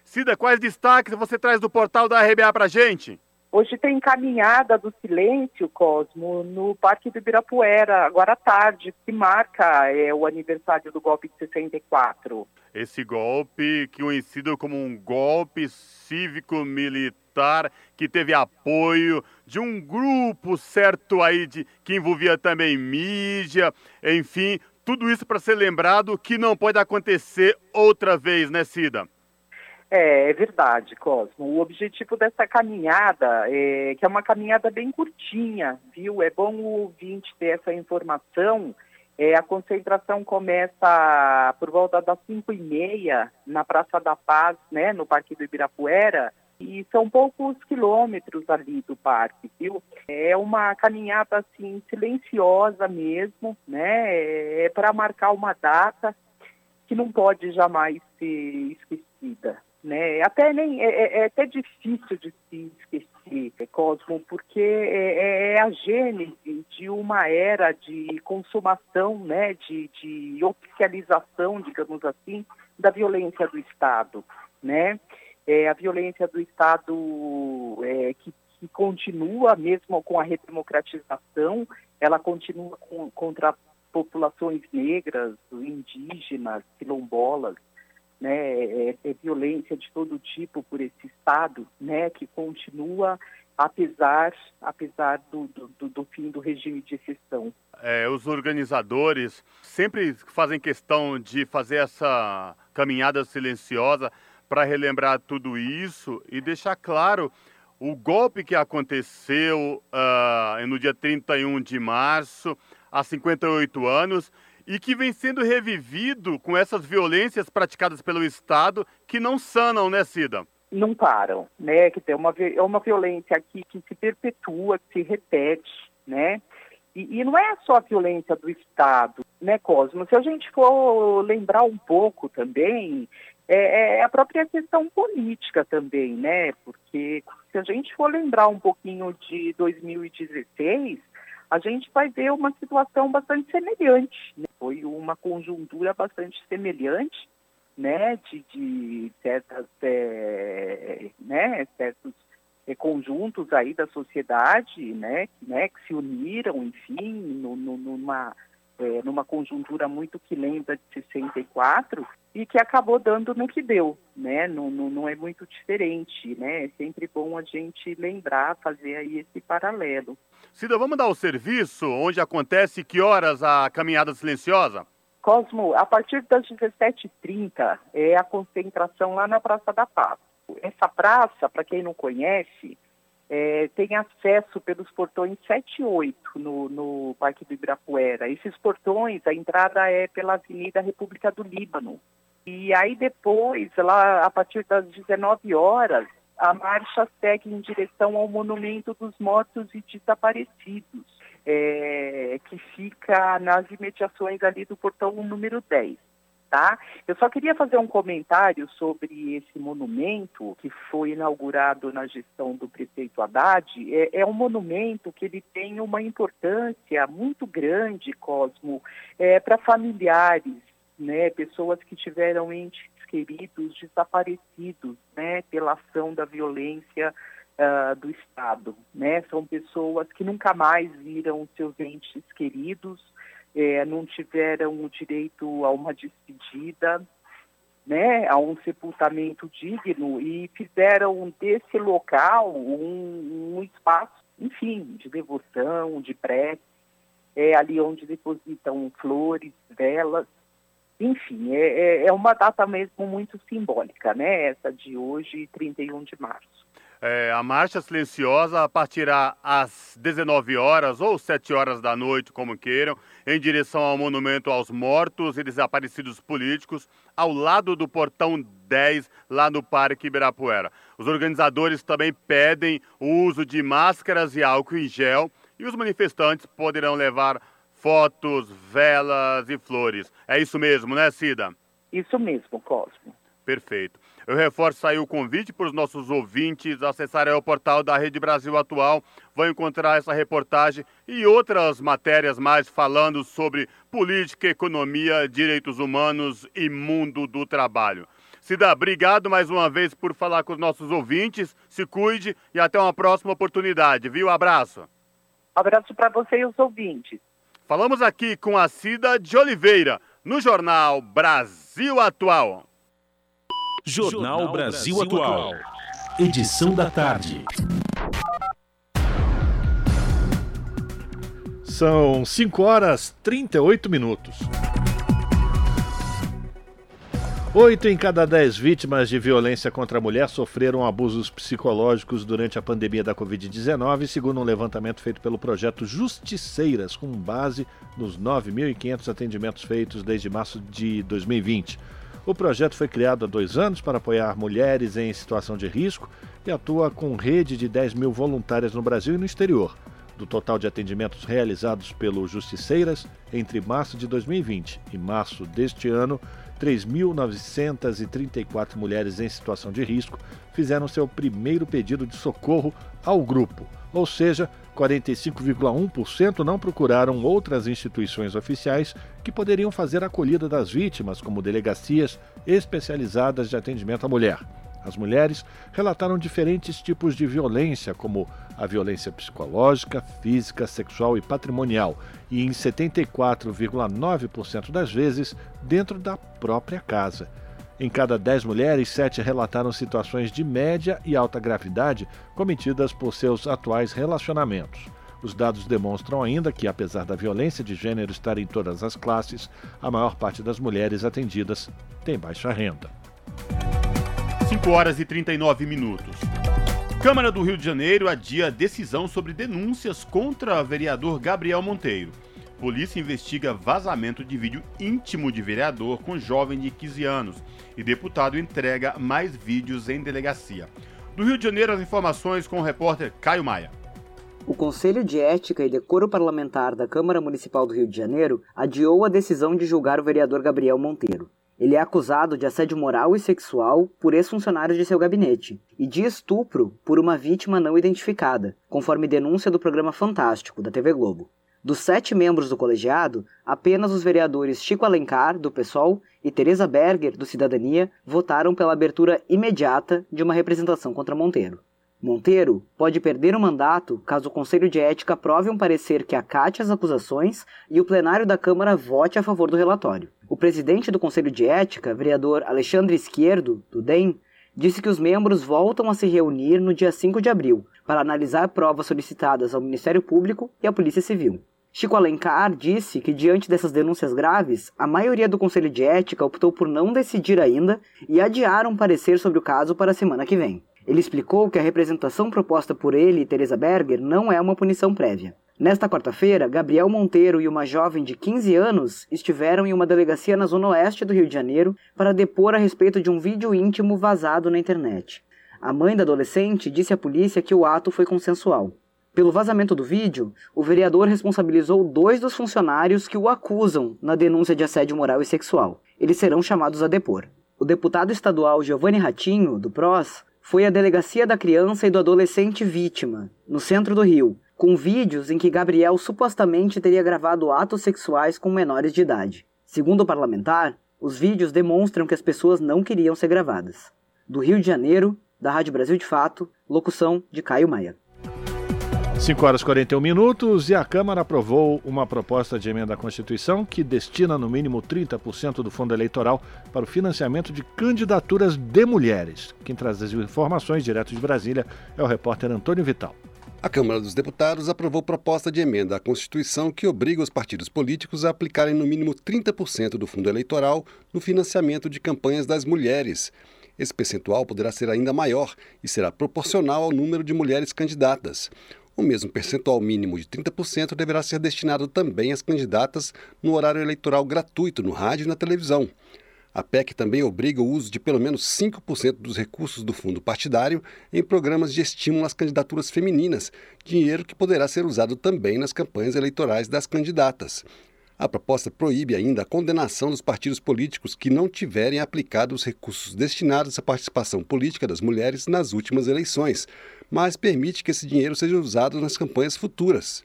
Cida, quais destaques você traz do portal da RBA pra gente? Hoje tem caminhada do silêncio, Cosmo, no Parque do Ibirapuera, agora à tarde, que marca é, o aniversário do golpe de 64. Esse golpe, conhecido como um golpe cívico-militar, que teve apoio de um grupo certo aí de que envolvia também mídia, enfim, tudo isso para ser lembrado que não pode acontecer outra vez, né, Cida? É, é verdade, Cosmo. O objetivo dessa caminhada, é, que é uma caminhada bem curtinha, viu? É bom o ouvinte ter essa informação. É, a concentração começa por volta das 5 e meia na Praça da Paz, né, no Parque do Ibirapuera, e são poucos quilômetros ali do parque, viu? É uma caminhada assim silenciosa mesmo, né? É para marcar uma data que não pode jamais ser esquecida né? Até nem é, é, é, até difícil de se esquecer, Cosmo, porque é, é, é, a gênese de uma era de consumação, né? De, de oficialização, digamos assim, da violência do Estado, né? É, a violência do Estado é, que, que continua mesmo com a redemocratização, ela continua com, contra populações negras, indígenas, quilombolas, né, é, é violência de todo tipo por esse Estado, né, que continua apesar, apesar do, do, do fim do regime de exceção. É, os organizadores sempre fazem questão de fazer essa caminhada silenciosa para relembrar tudo isso e deixar claro o golpe que aconteceu uh, no dia 31 de março, há 58 anos, e que vem sendo revivido com essas violências praticadas pelo Estado que não sanam, né, Cida? Não param, né? Que tem uma, é uma violência aqui que se perpetua, que se repete, né? E, e, não é só a violência do Estado, né, Cosmo? Se a gente for lembrar um pouco também, é, é, a própria questão política também, né? Porque se a gente for lembrar um pouquinho de 2016, a gente vai ver uma situação bastante semelhante. Né? Foi uma conjuntura bastante semelhante, né? De, de certas, é, né? Certos é, conjuntos aí da sociedade, né, né, que se uniram, enfim, no, no, numa, é, numa conjuntura muito que lembra de 64 e que acabou dando no que deu, né, não, não, não é muito diferente, né, é sempre bom a gente lembrar, fazer aí esse paralelo. Cida, vamos dar o serviço, onde acontece que horas a caminhada silenciosa? Cosmo, a partir das 17h30 é a concentração lá na Praça da Paz. Essa praça, para quem não conhece, é, tem acesso pelos portões 7 e 8 no, no Parque do Ibirapuera. Esses portões, a entrada é pela Avenida República do Líbano. E aí depois, lá a partir das 19 horas, a marcha segue em direção ao Monumento dos Mortos e Desaparecidos, é, que fica nas imediações ali do portão número 10 tá? Eu só queria fazer um comentário sobre esse monumento que foi inaugurado na gestão do prefeito Haddad. É, é um monumento que ele tem uma importância muito grande, Cosmo, é, para familiares, né? Pessoas que tiveram entes queridos desaparecidos, né? Pela ação da violência Uh, do Estado. Né? São pessoas que nunca mais viram seus entes queridos, é, não tiveram direito a uma despedida, né, a um sepultamento digno e fizeram desse local um, um espaço, enfim, de devoção, de prece, é ali onde depositam flores, velas, enfim, é, é, é uma data mesmo muito simbólica, né, essa de hoje, 31 de março. É, a marcha silenciosa partirá às 19 horas ou 7 horas da noite, como queiram, em direção ao Monumento aos Mortos e Desaparecidos Políticos, ao lado do Portão 10, lá no Parque Ibirapuera. Os organizadores também pedem o uso de máscaras e álcool em gel e os manifestantes poderão levar fotos, velas e flores. É isso mesmo, né, Cida? Isso mesmo, Cosmo. Perfeito. Eu reforço aí o convite para os nossos ouvintes acessarem o portal da Rede Brasil Atual. Vão encontrar essa reportagem e outras matérias mais falando sobre política, economia, direitos humanos e mundo do trabalho. Cida, obrigado mais uma vez por falar com os nossos ouvintes. Se cuide e até uma próxima oportunidade, viu? Abraço. Abraço para você e os ouvintes. Falamos aqui com a Cida de Oliveira, no jornal Brasil Atual. Jornal Brasil Atual. Edição da tarde. São 5 horas 38 minutos. Oito em cada dez vítimas de violência contra a mulher sofreram abusos psicológicos durante a pandemia da Covid-19, segundo um levantamento feito pelo projeto Justiceiras, com base nos 9.500 atendimentos feitos desde março de 2020. O projeto foi criado há dois anos para apoiar mulheres em situação de risco e atua com rede de 10 mil voluntárias no Brasil e no exterior. Do total de atendimentos realizados pelo Justiceiras entre março de 2020 e março deste ano, 3.934 mulheres em situação de risco fizeram seu primeiro pedido de socorro ao grupo, ou seja, 45,1% não procuraram outras instituições oficiais que poderiam fazer a acolhida das vítimas, como delegacias especializadas de atendimento à mulher. As mulheres relataram diferentes tipos de violência, como a violência psicológica, física, sexual e patrimonial, e em 74,9% das vezes dentro da própria casa. Em cada 10 mulheres, 7 relataram situações de média e alta gravidade cometidas por seus atuais relacionamentos. Os dados demonstram ainda que, apesar da violência de gênero estar em todas as classes, a maior parte das mulheres atendidas tem baixa renda. 5 horas e 39 minutos. Câmara do Rio de Janeiro adia decisão sobre denúncias contra vereador Gabriel Monteiro. Polícia investiga vazamento de vídeo íntimo de vereador com jovem de 15 anos e deputado entrega mais vídeos em delegacia. Do Rio de Janeiro, as informações com o repórter Caio Maia. O Conselho de Ética e Decoro Parlamentar da Câmara Municipal do Rio de Janeiro adiou a decisão de julgar o vereador Gabriel Monteiro. Ele é acusado de assédio moral e sexual por ex-funcionários de seu gabinete e de estupro por uma vítima não identificada, conforme denúncia do programa Fantástico da TV Globo. Dos sete membros do colegiado, apenas os vereadores Chico Alencar, do PSOL, e Teresa Berger, do Cidadania, votaram pela abertura imediata de uma representação contra Monteiro. Monteiro pode perder o mandato caso o Conselho de Ética aprove um parecer que acate as acusações e o plenário da Câmara vote a favor do relatório. O presidente do Conselho de Ética, vereador Alexandre Esquerdo, do DEM, disse que os membros voltam a se reunir no dia 5 de abril para analisar provas solicitadas ao Ministério Público e à Polícia Civil. Chico Alencar disse que, diante dessas denúncias graves, a maioria do Conselho de Ética optou por não decidir ainda e adiar um parecer sobre o caso para a semana que vem. Ele explicou que a representação proposta por ele e Teresa Berger não é uma punição prévia. Nesta quarta-feira, Gabriel Monteiro e uma jovem de 15 anos estiveram em uma delegacia na zona oeste do Rio de Janeiro para depor a respeito de um vídeo íntimo vazado na internet. A mãe da adolescente disse à polícia que o ato foi consensual. Pelo vazamento do vídeo, o vereador responsabilizou dois dos funcionários que o acusam na denúncia de assédio moral e sexual. Eles serão chamados a depor. O deputado estadual Giovanni Ratinho, do PROS, foi à delegacia da criança e do adolescente vítima, no centro do Rio, com vídeos em que Gabriel supostamente teria gravado atos sexuais com menores de idade. Segundo o parlamentar, os vídeos demonstram que as pessoas não queriam ser gravadas. Do Rio de Janeiro, da Rádio Brasil de Fato, locução de Caio Maia. 5 horas e 41 minutos e a Câmara aprovou uma proposta de emenda à Constituição que destina no mínimo 30% do fundo eleitoral para o financiamento de candidaturas de mulheres. Quem traz as informações direto de Brasília é o repórter Antônio Vital. A Câmara dos Deputados aprovou proposta de emenda à Constituição que obriga os partidos políticos a aplicarem no mínimo 30% do fundo eleitoral no financiamento de campanhas das mulheres. Esse percentual poderá ser ainda maior e será proporcional ao número de mulheres candidatas. O mesmo percentual mínimo de 30% deverá ser destinado também às candidatas no horário eleitoral gratuito no rádio e na televisão. A PEC também obriga o uso de pelo menos 5% dos recursos do fundo partidário em programas de estímulo às candidaturas femininas, dinheiro que poderá ser usado também nas campanhas eleitorais das candidatas. A proposta proíbe ainda a condenação dos partidos políticos que não tiverem aplicado os recursos destinados à participação política das mulheres nas últimas eleições, mas permite que esse dinheiro seja usado nas campanhas futuras.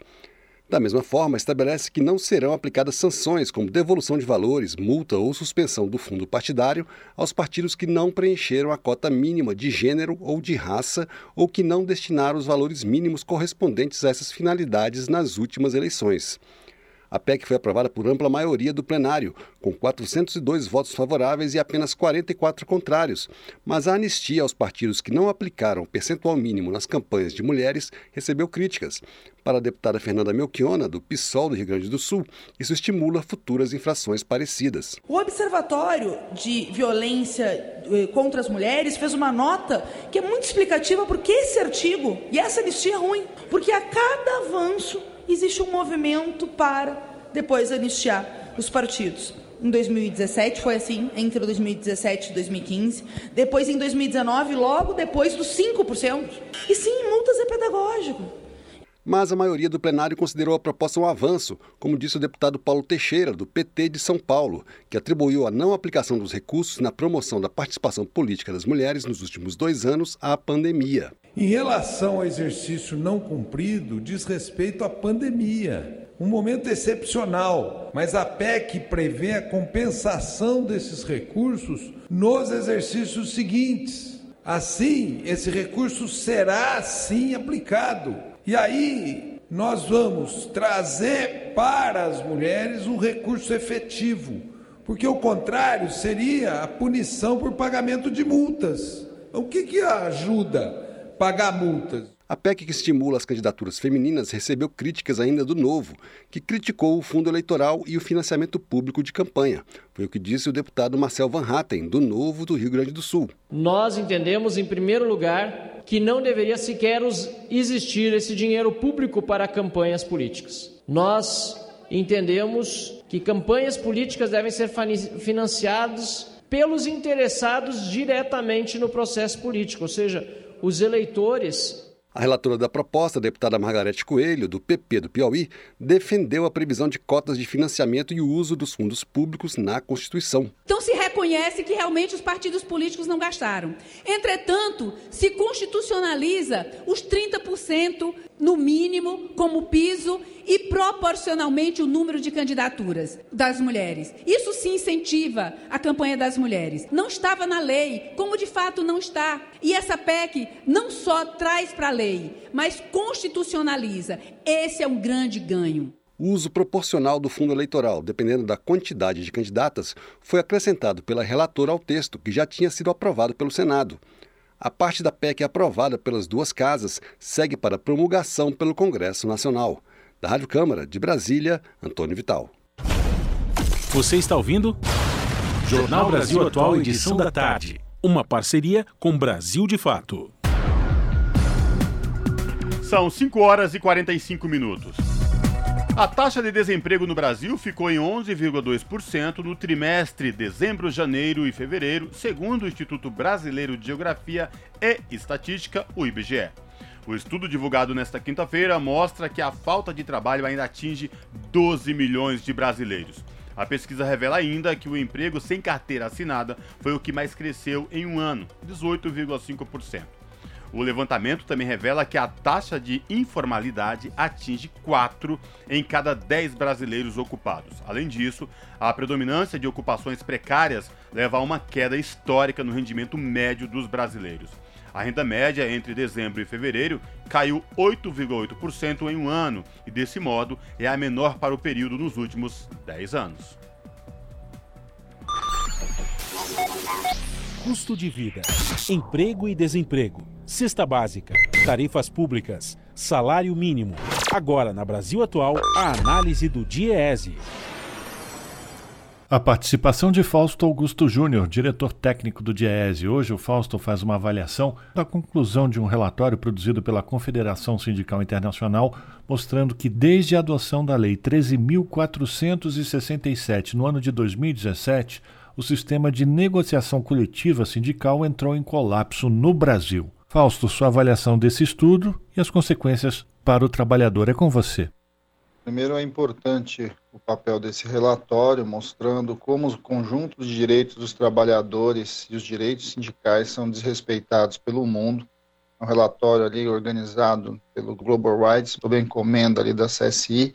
Da mesma forma, estabelece que não serão aplicadas sanções como devolução de valores, multa ou suspensão do fundo partidário aos partidos que não preencheram a cota mínima de gênero ou de raça ou que não destinaram os valores mínimos correspondentes a essas finalidades nas últimas eleições. A PEC foi aprovada por ampla maioria do plenário, com 402 votos favoráveis e apenas 44 contrários, mas a anistia aos partidos que não aplicaram o percentual mínimo nas campanhas de mulheres recebeu críticas. Para a deputada Fernanda Melchiona, do PSOL do Rio Grande do Sul, isso estimula futuras infrações parecidas. O Observatório de Violência eh, contra as Mulheres fez uma nota que é muito explicativa porque esse artigo e essa anistia é ruim, porque a cada avanço existe um movimento para depois anistiar os partidos. Em 2017 foi assim, entre 2017 e 2015. Depois, em 2019, logo depois dos 5%. E sim, multas é pedagógico. Mas a maioria do plenário considerou a proposta um avanço, como disse o deputado Paulo Teixeira, do PT de São Paulo, que atribuiu a não aplicação dos recursos na promoção da participação política das mulheres nos últimos dois anos à pandemia. Em relação ao exercício não cumprido, diz respeito à pandemia. Um momento excepcional, mas a PEC prevê a compensação desses recursos nos exercícios seguintes. Assim, esse recurso será sim aplicado. E aí, nós vamos trazer para as mulheres um recurso efetivo, porque o contrário seria a punição por pagamento de multas. O que, que ajuda? pagar multas. A PEC que estimula as candidaturas femininas recebeu críticas ainda do Novo, que criticou o fundo eleitoral e o financiamento público de campanha. Foi o que disse o deputado Marcel Van Hatten, do Novo do Rio Grande do Sul. Nós entendemos, em primeiro lugar, que não deveria sequer existir esse dinheiro público para campanhas políticas. Nós entendemos que campanhas políticas devem ser financiadas pelos interessados diretamente no processo político, ou seja, os eleitores a relatora da proposta, a deputada Margarete Coelho, do PP do Piauí, defendeu a previsão de cotas de financiamento e o uso dos fundos públicos na Constituição. Então se reconhece que realmente os partidos políticos não gastaram. Entretanto, se constitucionaliza os 30% no mínimo como piso e proporcionalmente o número de candidaturas das mulheres. Isso sim incentiva a campanha das mulheres. Não estava na lei, como de fato não está. E essa PEC não só traz para a lei, mas constitucionaliza. Esse é um grande ganho. O uso proporcional do fundo eleitoral, dependendo da quantidade de candidatas, foi acrescentado pela relatora ao texto, que já tinha sido aprovado pelo Senado. A parte da PEC aprovada pelas duas casas segue para promulgação pelo Congresso Nacional. Da Rádio Câmara, de Brasília, Antônio Vital. Você está ouvindo? Jornal Brasil Atual, edição da tarde. Uma parceria com Brasil de Fato. São 5 horas e 45 minutos. A taxa de desemprego no Brasil ficou em 11,2% no trimestre dezembro, janeiro e fevereiro, segundo o Instituto Brasileiro de Geografia e Estatística, o IBGE. O estudo divulgado nesta quinta-feira mostra que a falta de trabalho ainda atinge 12 milhões de brasileiros. A pesquisa revela ainda que o emprego sem carteira assinada foi o que mais cresceu em um ano, 18,5%. O levantamento também revela que a taxa de informalidade atinge 4 em cada 10 brasileiros ocupados. Além disso, a predominância de ocupações precárias leva a uma queda histórica no rendimento médio dos brasileiros. A renda média entre dezembro e fevereiro caiu 8,8% em um ano e, desse modo, é a menor para o período nos últimos 10 anos. Custo de vida, emprego e desemprego, cesta básica, tarifas públicas, salário mínimo. Agora, na Brasil Atual, a análise do DIEESE. A participação de Fausto Augusto Júnior, diretor técnico do DIEESE. Hoje o Fausto faz uma avaliação da conclusão de um relatório produzido pela Confederação Sindical Internacional, mostrando que desde a adoção da Lei 13.467 no ano de 2017, o sistema de negociação coletiva sindical entrou em colapso no Brasil. Fausto, sua avaliação desse estudo e as consequências para o trabalhador é com você. Primeiro, é importante o papel desse relatório, mostrando como os conjuntos de direitos dos trabalhadores e os direitos sindicais são desrespeitados pelo mundo. É um relatório ali organizado pelo Global Rights, sob encomenda ali da CSI.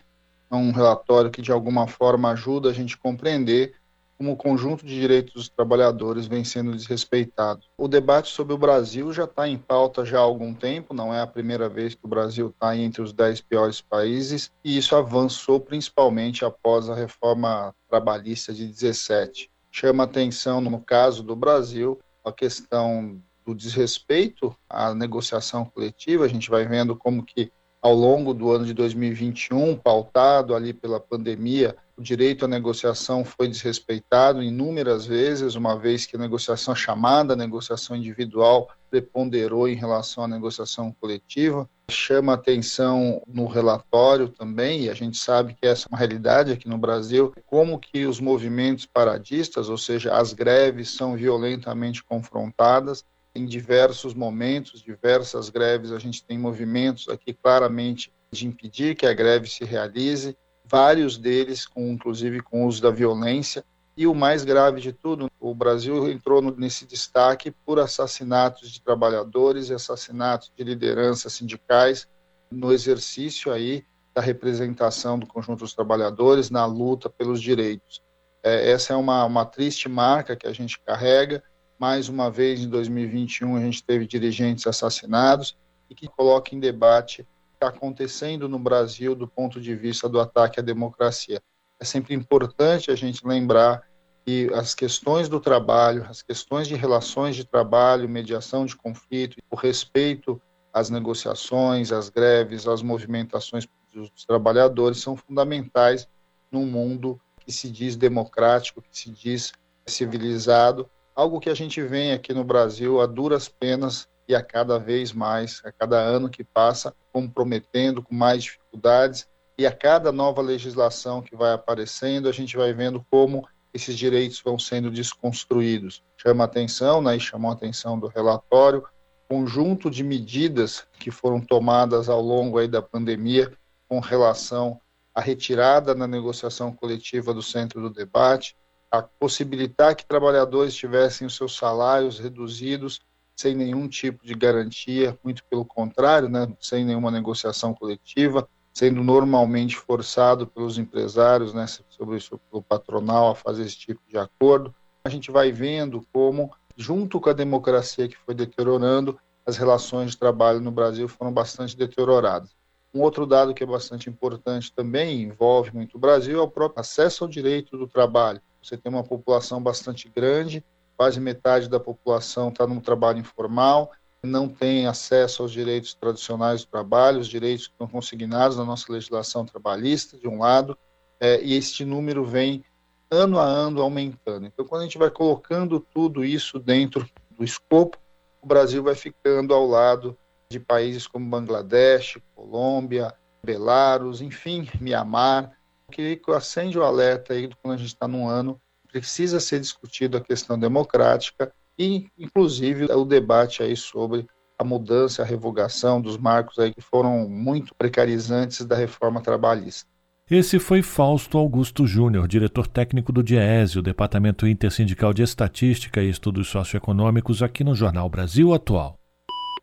É um relatório que, de alguma forma, ajuda a gente a compreender como o conjunto de direitos dos trabalhadores vem sendo desrespeitado. O debate sobre o Brasil já está em pauta já há algum tempo, não é a primeira vez que o Brasil está entre os dez piores países, e isso avançou principalmente após a reforma trabalhista de 17. Chama atenção, no caso do Brasil, a questão do desrespeito à negociação coletiva, a gente vai vendo como que ao longo do ano de 2021, pautado ali pela pandemia, o direito à negociação foi desrespeitado inúmeras vezes, uma vez que a negociação chamada negociação individual preponderou em relação à negociação coletiva. Chama atenção no relatório também, e a gente sabe que essa é uma realidade aqui no Brasil, como que os movimentos paradistas, ou seja, as greves, são violentamente confrontadas em diversos momentos, diversas greves, a gente tem movimentos aqui claramente de impedir que a greve se realize, vários deles com inclusive com o uso da violência, e o mais grave de tudo, o Brasil entrou nesse destaque por assassinatos de trabalhadores assassinatos de lideranças sindicais no exercício aí da representação do conjunto dos trabalhadores na luta pelos direitos. É, essa é uma, uma triste marca que a gente carrega, mais uma vez, em 2021, a gente teve dirigentes assassinados e que coloca em debate está acontecendo no Brasil do ponto de vista do ataque à democracia. É sempre importante a gente lembrar que as questões do trabalho, as questões de relações de trabalho, mediação de conflito, o respeito as negociações, as greves, as movimentações dos trabalhadores são fundamentais num mundo que se diz democrático, que se diz civilizado, algo que a gente vem aqui no Brasil a duras penas e a cada vez mais, a cada ano que passa, comprometendo com mais dificuldades e a cada nova legislação que vai aparecendo, a gente vai vendo como esses direitos vão sendo desconstruídos. Chama atenção, né, e chamou atenção do relatório, conjunto de medidas que foram tomadas ao longo aí da pandemia com relação à retirada na negociação coletiva do centro do debate, a possibilitar que trabalhadores tivessem os seus salários reduzidos sem nenhum tipo de garantia, muito pelo contrário, né, sem nenhuma negociação coletiva, sendo normalmente forçado pelos empresários, né, sobre isso, pelo patronal, a fazer esse tipo de acordo. A gente vai vendo como, junto com a democracia que foi deteriorando, as relações de trabalho no Brasil foram bastante deterioradas. Um outro dado que é bastante importante também, envolve muito o Brasil, é o próprio acesso ao direito do trabalho. Você tem uma população bastante grande, quase metade da população está no trabalho informal, não tem acesso aos direitos tradicionais do trabalho, os direitos que estão consignados na nossa legislação trabalhista, de um lado, é, e este número vem ano a ano aumentando. Então, quando a gente vai colocando tudo isso dentro do escopo, o Brasil vai ficando ao lado de países como Bangladesh, Colômbia, Belarus, enfim, Mianmar, que acende o alerta aí quando a gente está num ano precisa ser discutido a questão democrática e, inclusive, o debate aí sobre a mudança, a revogação dos marcos aí que foram muito precarizantes da reforma trabalhista. Esse foi Fausto Augusto Júnior, diretor técnico do DIESE, o Departamento Intersindical de Estatística e Estudos Socioeconômicos, aqui no Jornal Brasil Atual.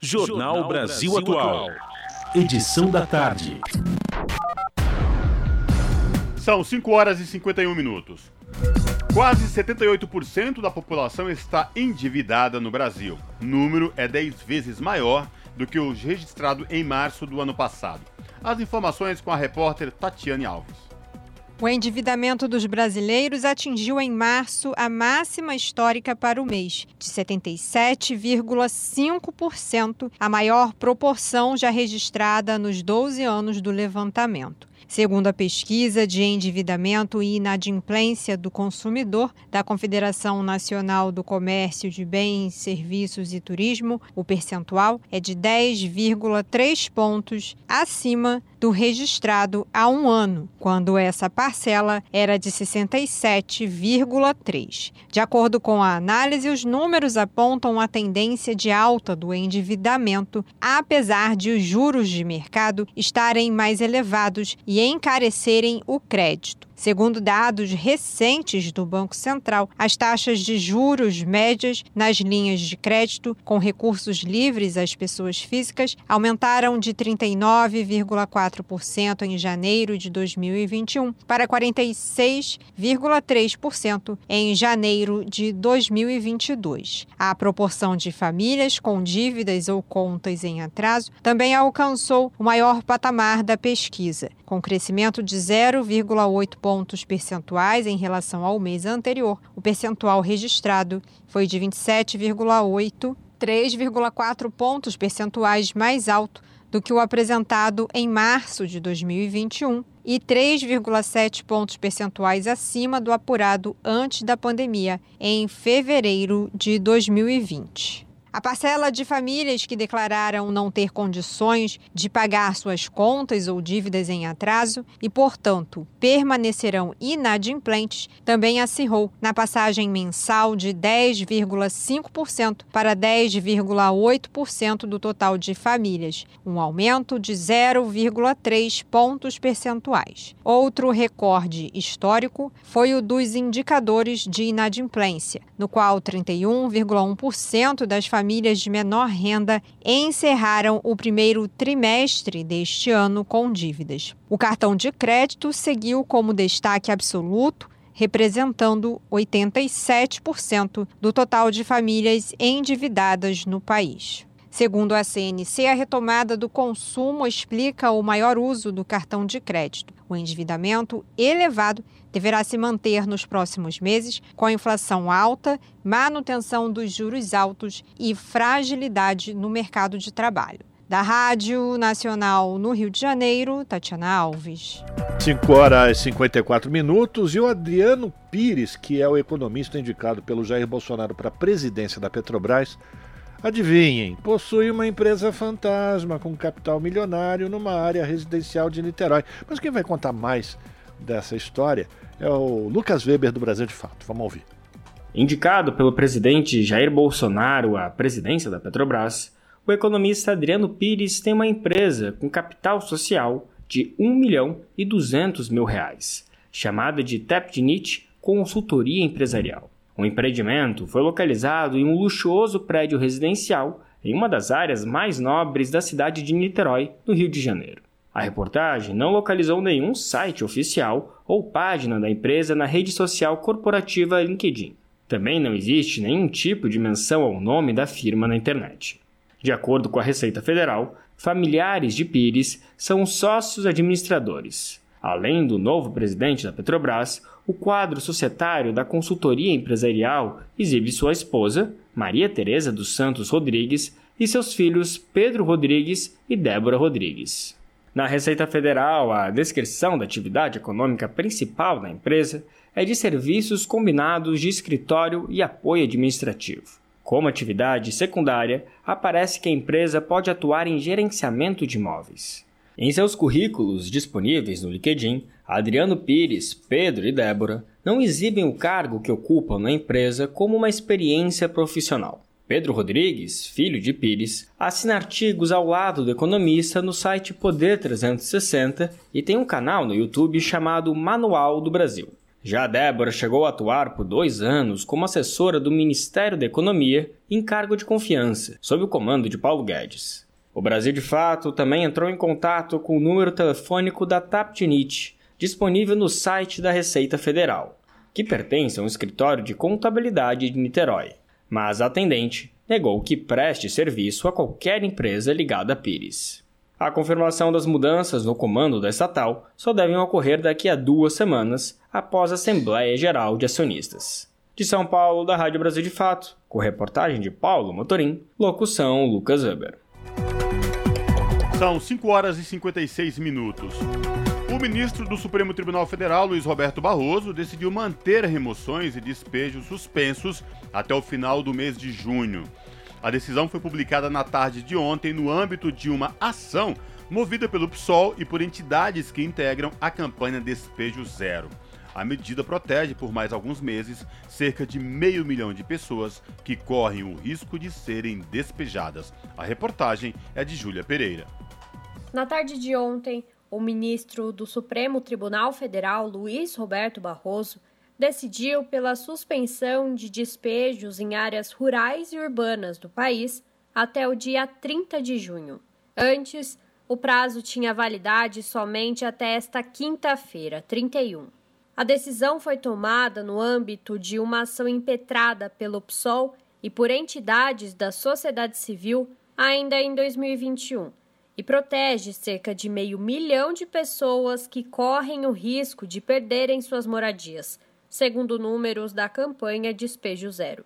Jornal Brasil Atual. Edição da tarde. São 5 horas e 51 minutos. Quase 78% da população está endividada no Brasil. O número é 10 vezes maior do que o registrado em março do ano passado. As informações com a repórter Tatiane Alves. O endividamento dos brasileiros atingiu em março a máxima histórica para o mês, de 77,5%, a maior proporção já registrada nos 12 anos do levantamento. Segundo a pesquisa de endividamento e inadimplência do consumidor da Confederação Nacional do Comércio de Bens, Serviços e Turismo, o percentual é de 10,3 pontos acima do registrado há um ano, quando essa parcela era de 67,3. De acordo com a análise, os números apontam a tendência de alta do endividamento, apesar de os juros de mercado estarem mais elevados e encarecerem o crédito. Segundo dados recentes do Banco Central, as taxas de juros médias nas linhas de crédito com recursos livres às pessoas físicas aumentaram de 39,4% em janeiro de 2021 para 46,3% em janeiro de 2022. A proporção de famílias com dívidas ou contas em atraso também alcançou o maior patamar da pesquisa, com crescimento de 0,8 pontos percentuais em relação ao mês anterior. O percentual registrado foi de 27,8, 3,4 pontos percentuais mais alto do que o apresentado em março de 2021 e 3,7 pontos percentuais acima do apurado antes da pandemia, em fevereiro de 2020. A parcela de famílias que declararam não ter condições de pagar suas contas ou dívidas em atraso e, portanto, permanecerão inadimplentes também acirrou na passagem mensal de 10,5% para 10,8% do total de famílias, um aumento de 0,3 pontos percentuais. Outro recorde histórico foi o dos indicadores de inadimplência, no qual 31,1% das famílias famílias de menor renda encerraram o primeiro trimestre deste ano com dívidas. O cartão de crédito seguiu como destaque absoluto representando 87% do total de famílias endividadas no país. Segundo a CNC, a retomada do consumo explica o maior uso do cartão de crédito. O endividamento elevado deverá se manter nos próximos meses, com a inflação alta, manutenção dos juros altos e fragilidade no mercado de trabalho. Da Rádio Nacional no Rio de Janeiro, Tatiana Alves. 5 horas e 54 minutos e o Adriano Pires, que é o economista indicado pelo Jair Bolsonaro para a presidência da Petrobras, adivinhem, possui uma empresa fantasma com capital milionário numa área residencial de Niterói. Mas quem vai contar mais dessa história é o Lucas Weber do Brasil de Fato. Vamos ouvir. Indicado pelo presidente Jair Bolsonaro à presidência da Petrobras, o economista Adriano Pires tem uma empresa com capital social de 1 milhão e 200 mil reais, chamada de Tepnit Consultoria Empresarial. O empreendimento foi localizado em um luxuoso prédio residencial em uma das áreas mais nobres da cidade de Niterói, no Rio de Janeiro. A reportagem não localizou nenhum site oficial ou página da empresa na rede social corporativa LinkedIn. Também não existe nenhum tipo de menção ao nome da firma na internet. De acordo com a Receita Federal, familiares de Pires são sócios administradores. Além do novo presidente da Petrobras, o quadro societário da consultoria empresarial exibe sua esposa, Maria Tereza dos Santos Rodrigues, e seus filhos Pedro Rodrigues e Débora Rodrigues. Na Receita Federal, a descrição da atividade econômica principal da empresa é de serviços combinados de escritório e apoio administrativo. Como atividade secundária, aparece que a empresa pode atuar em gerenciamento de imóveis. Em seus currículos disponíveis no LinkedIn, Adriano Pires, Pedro e Débora não exibem o cargo que ocupam na empresa como uma experiência profissional. Pedro Rodrigues, filho de Pires, assina artigos ao lado do economista no site Poder 360 e tem um canal no YouTube chamado Manual do Brasil. Já Débora chegou a atuar por dois anos como assessora do Ministério da Economia em cargo de confiança, sob o comando de Paulo Guedes. O Brasil de Fato também entrou em contato com o número telefônico da Taptinit, disponível no site da Receita Federal, que pertence a um escritório de contabilidade de Niterói. Mas a atendente negou que preste serviço a qualquer empresa ligada a Pires. A confirmação das mudanças no comando da estatal só devem ocorrer daqui a duas semanas, após a Assembleia Geral de Acionistas. De São Paulo, da Rádio Brasil de Fato, com reportagem de Paulo Motorim, locução Lucas Weber. São 5 horas e 56 minutos. Ministro do Supremo Tribunal Federal, Luiz Roberto Barroso, decidiu manter remoções e despejos suspensos até o final do mês de junho. A decisão foi publicada na tarde de ontem no âmbito de uma ação movida pelo PSOL e por entidades que integram a campanha Despejo Zero. A medida protege por mais alguns meses cerca de meio milhão de pessoas que correm o risco de serem despejadas. A reportagem é de Júlia Pereira. Na tarde de ontem, o ministro do Supremo Tribunal Federal, Luiz Roberto Barroso, decidiu pela suspensão de despejos em áreas rurais e urbanas do país até o dia 30 de junho. Antes, o prazo tinha validade somente até esta quinta-feira, 31. A decisão foi tomada no âmbito de uma ação impetrada pelo PSOL e por entidades da sociedade civil ainda em 2021 e protege cerca de meio milhão de pessoas que correm o risco de perderem suas moradias segundo números da campanha Despejo Zero.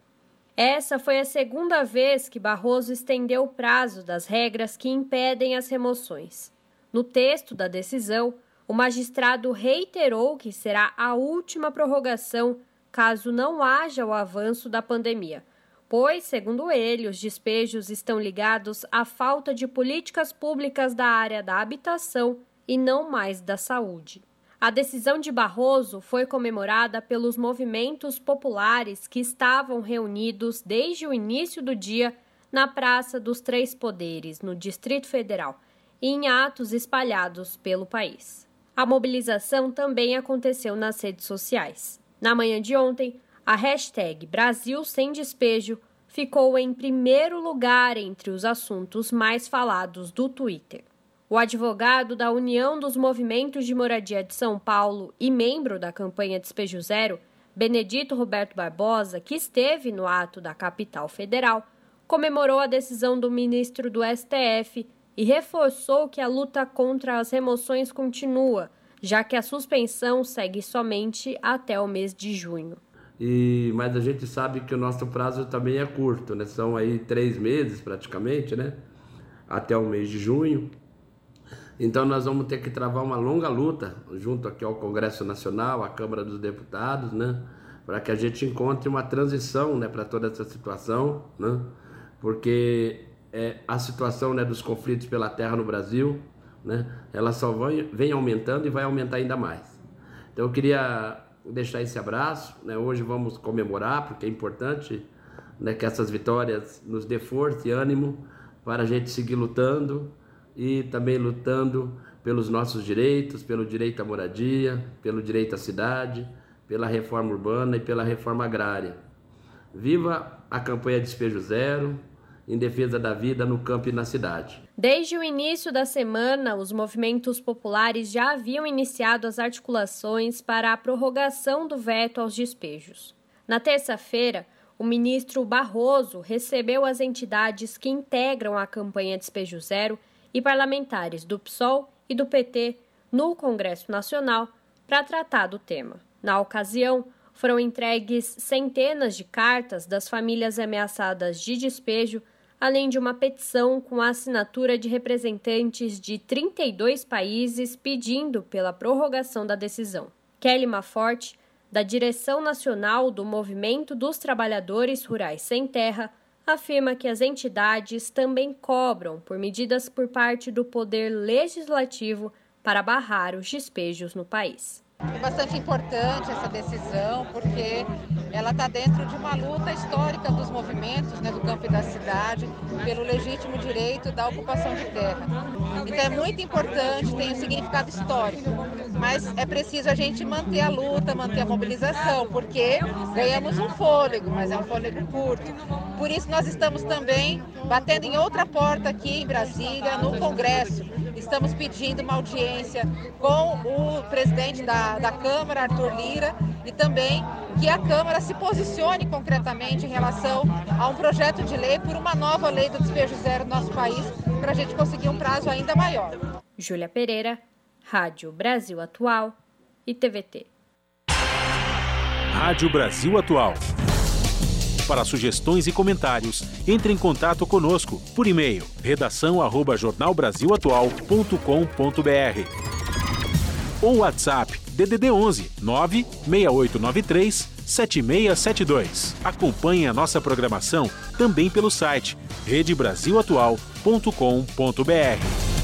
Essa foi a segunda vez que Barroso estendeu o prazo das regras que impedem as remoções. No texto da decisão, o magistrado reiterou que será a última prorrogação caso não haja o avanço da pandemia, pois, segundo ele, os despejos estão ligados à falta de políticas públicas da área da habitação e não mais da saúde. A decisão de Barroso foi comemorada pelos movimentos populares que estavam reunidos desde o início do dia na Praça dos Três Poderes, no Distrito Federal, e em atos espalhados pelo país. A mobilização também aconteceu nas redes sociais. Na manhã de ontem, a hashtag Brasil Sem Despejo ficou em primeiro lugar entre os assuntos mais falados do Twitter. O advogado da União dos Movimentos de Moradia de São Paulo e membro da campanha Despejo Zero, Benedito Roberto Barbosa, que esteve no ato da capital federal, comemorou a decisão do ministro do STF e reforçou que a luta contra as remoções continua, já que a suspensão segue somente até o mês de junho. E, mas a gente sabe que o nosso prazo também é curto, né? São aí três meses praticamente, né? até o mês de junho. Então nós vamos ter que travar uma longa luta junto aqui ao Congresso Nacional, à Câmara dos Deputados, né, para que a gente encontre uma transição, né, para toda essa situação, né, porque é, a situação, né, dos conflitos pela terra no Brasil, né, ela só vem aumentando e vai aumentar ainda mais. Então eu queria deixar esse abraço, né, hoje vamos comemorar porque é importante, né, que essas vitórias nos dê força e ânimo para a gente seguir lutando e também lutando pelos nossos direitos, pelo direito à moradia, pelo direito à cidade, pela reforma urbana e pela reforma agrária. Viva a campanha Despejo Zero, em defesa da vida no campo e na cidade. Desde o início da semana, os movimentos populares já haviam iniciado as articulações para a prorrogação do veto aos despejos. Na terça-feira, o ministro Barroso recebeu as entidades que integram a campanha Despejo Zero e parlamentares do PSOL e do PT no Congresso Nacional para tratar do tema. Na ocasião, foram entregues centenas de cartas das famílias ameaçadas de despejo, além de uma petição com a assinatura de representantes de 32 países pedindo pela prorrogação da decisão. Kelly Maforte, da Direção Nacional do Movimento dos Trabalhadores Rurais Sem Terra, afirma que as entidades também cobram por medidas por parte do Poder Legislativo para barrar os despejos no país. É bastante importante essa decisão, porque ela está dentro de uma luta histórica dos movimentos né, do campo e da cidade pelo legítimo direito da ocupação de terra. Então é muito importante, tem um significado histórico, mas é preciso a gente manter a luta, manter a mobilização, porque ganhamos um fôlego, mas é um fôlego curto. Por isso nós estamos também batendo em outra porta aqui em Brasília, no Congresso, Estamos pedindo uma audiência com o presidente da, da Câmara, Arthur Lira, e também que a Câmara se posicione concretamente em relação a um projeto de lei por uma nova lei do despejo zero no nosso país, para a gente conseguir um prazo ainda maior. Júlia Pereira, Rádio Brasil Atual e TVT. Rádio Brasil Atual. Para sugestões e comentários, entre em contato conosco por e-mail redação@jornalbrasilatual.com.br ou WhatsApp DDD 11 96893 7672. Acompanhe a nossa programação também pelo site redebrasilatual.com.br.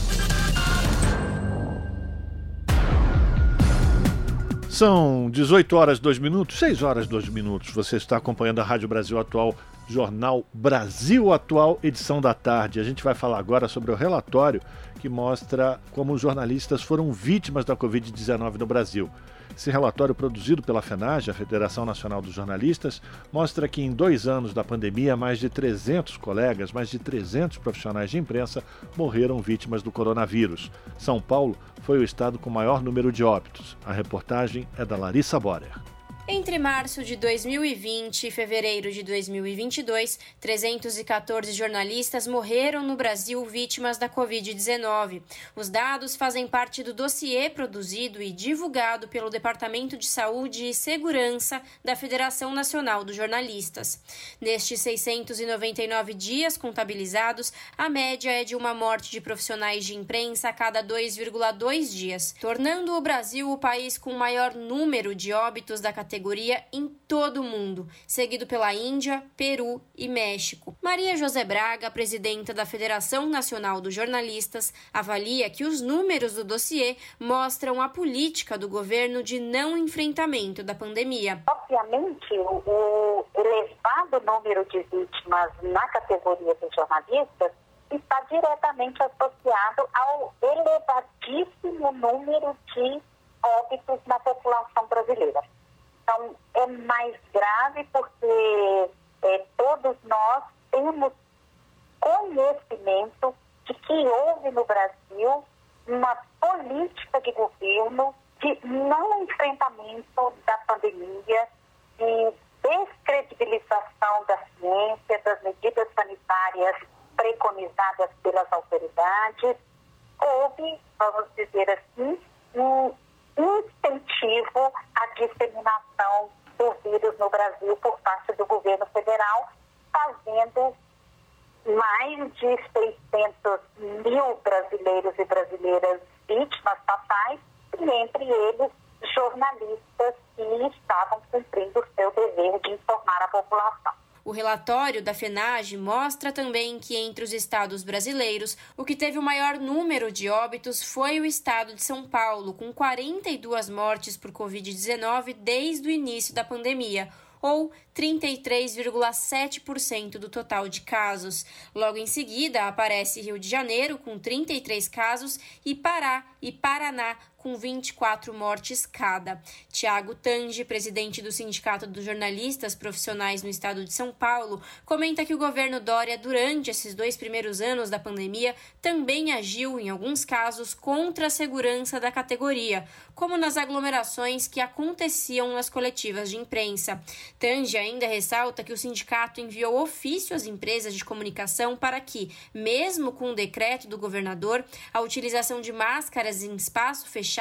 São 18 horas 2 minutos, 6 horas 2 minutos. Você está acompanhando a Rádio Brasil Atual, Jornal Brasil Atual, edição da tarde. A gente vai falar agora sobre o relatório que mostra como os jornalistas foram vítimas da Covid-19 no Brasil. Esse relatório, produzido pela FENAGE, a Federação Nacional dos Jornalistas, mostra que em dois anos da pandemia, mais de 300 colegas, mais de 300 profissionais de imprensa morreram vítimas do coronavírus. São Paulo foi o estado com maior número de óbitos. A reportagem é da Larissa Borer. Entre março de 2020 e fevereiro de 2022, 314 jornalistas morreram no Brasil vítimas da Covid-19. Os dados fazem parte do dossiê produzido e divulgado pelo Departamento de Saúde e Segurança da Federação Nacional dos Jornalistas. Nestes 699 dias contabilizados, a média é de uma morte de profissionais de imprensa a cada 2,2 dias, tornando o Brasil o país com maior número de óbitos da categoria categoria em todo o mundo, seguido pela Índia, Peru e México. Maria José Braga, presidenta da Federação Nacional dos Jornalistas, avalia que os números do dossiê mostram a política do governo de não enfrentamento da pandemia. Obviamente, o elevado número de vítimas na categoria dos jornalistas está diretamente associado ao elevadíssimo número de óbitos na população brasileira. Então, é mais grave porque é, todos nós temos conhecimento de que houve no Brasil uma política de governo de não enfrentamento da pandemia, de descredibilização da ciência, das medidas sanitárias preconizadas pelas autoridades. Houve, vamos dizer assim, um incentivo à disseminação do vírus no Brasil por parte do governo federal, fazendo mais de 600 mil brasileiros e brasileiras vítimas fatais, e entre eles jornalistas que estavam cumprindo o seu dever de informar a população. O relatório da FENAGE mostra também que entre os estados brasileiros, o que teve o maior número de óbitos foi o estado de São Paulo, com 42 mortes por Covid-19 desde o início da pandemia, ou 33,7% do total de casos. Logo em seguida, aparece Rio de Janeiro, com 33 casos, e Pará e Paraná, com 24 mortes cada. Tiago Tange, presidente do Sindicato dos Jornalistas Profissionais no estado de São Paulo, comenta que o governo Dória, durante esses dois primeiros anos da pandemia, também agiu, em alguns casos, contra a segurança da categoria, como nas aglomerações que aconteciam nas coletivas de imprensa. Tange ainda ressalta que o sindicato enviou ofício às empresas de comunicação para que, mesmo com o decreto do governador, a utilização de máscaras em espaço fechado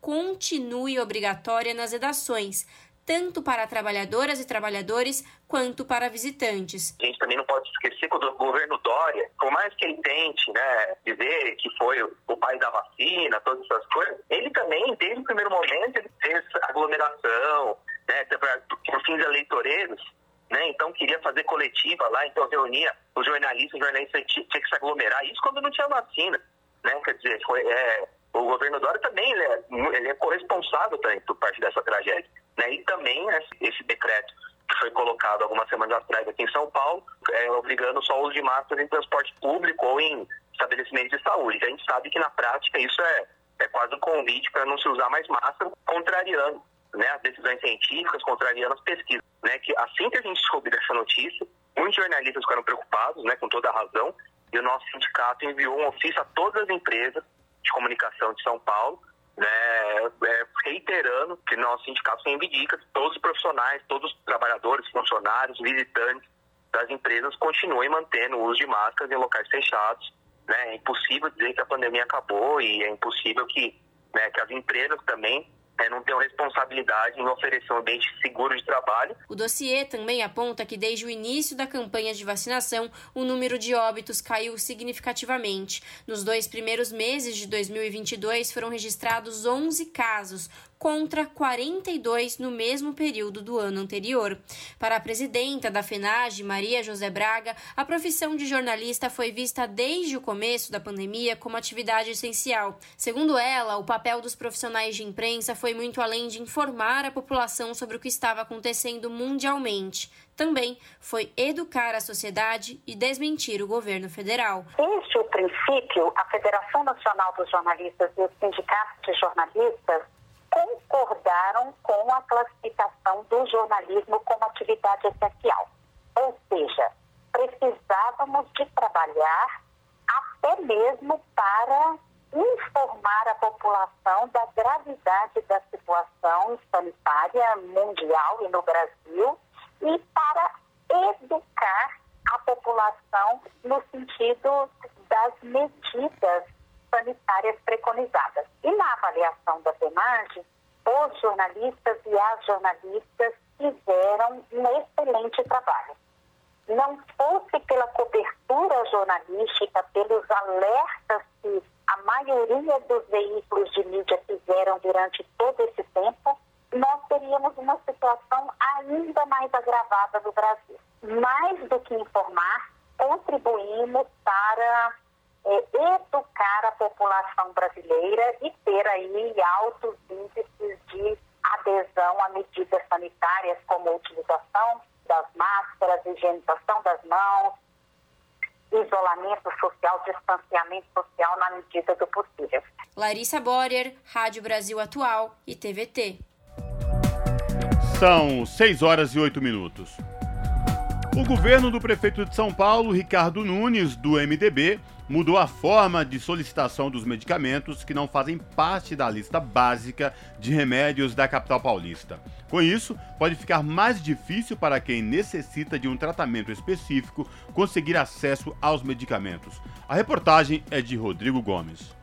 continue obrigatória nas redações, tanto para trabalhadoras e trabalhadores quanto para visitantes. A gente também não pode esquecer que o governo Dória, por mais que ele tente né, dizer que foi o pai da vacina, todas essas coisas, ele também, desde o primeiro momento, ele fez aglomeração, né, para fins eleitoreiros, né? Então queria fazer coletiva lá, então reunia os jornalistas, os jornalistas tinha, tinha que se aglomerar, isso quando não tinha vacina, né? Quer dizer, foi, é, o governo Dória também ele é, ele é corresponsável também por parte dessa tragédia, né? E também né, esse decreto que foi colocado algumas semanas atrás aqui em São Paulo, é, obrigando só o uso de máscaras em transporte público ou em estabelecimentos de saúde. A gente sabe que na prática isso é, é quase um convite para não se usar mais máscara, contrariando né, as decisões científicas, contrariando as pesquisas. Né, que assim que a gente soube dessa notícia, muitos jornalistas ficaram preocupados, né, com toda a razão, e o nosso sindicato enviou um ofício a todas as empresas de comunicação de São Paulo, né, é, reiterando que nosso sindicato reivindica que todos os profissionais, todos os trabalhadores, funcionários, visitantes das empresas continuem mantendo o uso de máscaras em locais fechados. Né, é impossível dizer que a pandemia acabou e é impossível que, né, que as empresas também é, não tenham responsabilidade em oferecer um ambiente seguro de trabalho. O dossiê também aponta que desde o início da campanha de vacinação, o número de óbitos caiu significativamente. Nos dois primeiros meses de 2022 foram registrados 11 casos, contra 42 no mesmo período do ano anterior. Para a presidenta da FENAGE, Maria José Braga, a profissão de jornalista foi vista desde o começo da pandemia como atividade essencial. Segundo ela, o papel dos profissionais de imprensa foi muito além de informar a população sobre o que estava acontecendo mundialmente. Também foi educar a sociedade e desmentir o governo federal. Desde o princípio, a Federação Nacional dos Jornalistas e os sindicatos de jornalistas concordaram com a classificação do jornalismo como atividade essencial. Ou seja, precisávamos de trabalhar até mesmo para informar a população da gravidade da situação sanitária mundial e no Brasil e para educar a população no sentido das medidas sanitárias preconizadas. E na avaliação da PEMAG, os jornalistas e as jornalistas fizeram um excelente trabalho. Não fosse pela cobertura jornalística, pelos alertas que a maioria dos veículos de mídia fizeram durante todo esse tempo, nós teríamos uma situação ainda mais agravada no Brasil. Mais do que informar, contribuímos para é, educar a população brasileira e ter aí altos índices de adesão a medidas sanitárias como a utilização das máscaras, higienização das mãos, isolamento social, distanciamento social na medida do possível. Larissa Borer, Rádio Brasil Atual e TVT. São 6 horas e 8 minutos. O governo do prefeito de São Paulo, Ricardo Nunes, do MDB, mudou a forma de solicitação dos medicamentos que não fazem parte da lista básica de remédios da capital paulista. Com isso, pode ficar mais difícil para quem necessita de um tratamento específico conseguir acesso aos medicamentos. A reportagem é de Rodrigo Gomes.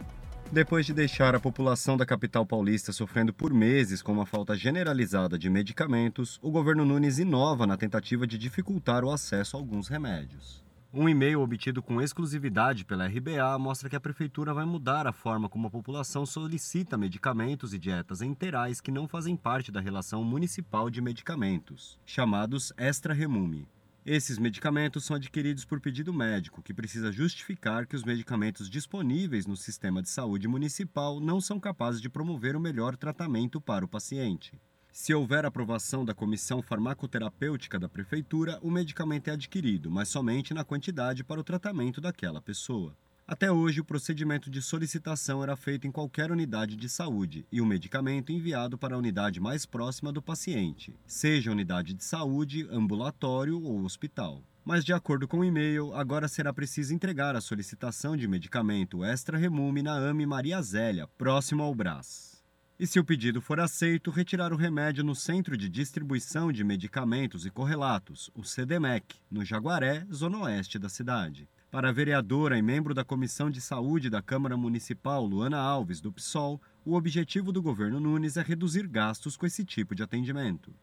Depois de deixar a população da capital paulista sofrendo por meses com uma falta generalizada de medicamentos, o governo Nunes inova na tentativa de dificultar o acesso a alguns remédios. Um e-mail obtido com exclusividade pela RBA mostra que a prefeitura vai mudar a forma como a população solicita medicamentos e dietas enterais que não fazem parte da relação municipal de medicamentos, chamados extra remume. Esses medicamentos são adquiridos por pedido médico, que precisa justificar que os medicamentos disponíveis no sistema de saúde municipal não são capazes de promover o melhor tratamento para o paciente. Se houver aprovação da comissão farmacoterapêutica da prefeitura, o medicamento é adquirido, mas somente na quantidade para o tratamento daquela pessoa. Até hoje, o procedimento de solicitação era feito em qualquer unidade de saúde e o medicamento enviado para a unidade mais próxima do paciente, seja unidade de saúde, ambulatório ou hospital. Mas, de acordo com o e-mail, agora será preciso entregar a solicitação de medicamento extra remume na AME Maria Zélia, próximo ao Brás. E se o pedido for aceito, retirar o remédio no Centro de Distribuição de Medicamentos e Correlatos, o CDMEC, no Jaguaré, zona oeste da cidade. Para a vereadora e membro da Comissão de Saúde da Câmara Municipal, Luana Alves, do PSOL, o objetivo do governo Nunes é reduzir gastos com esse tipo de atendimento.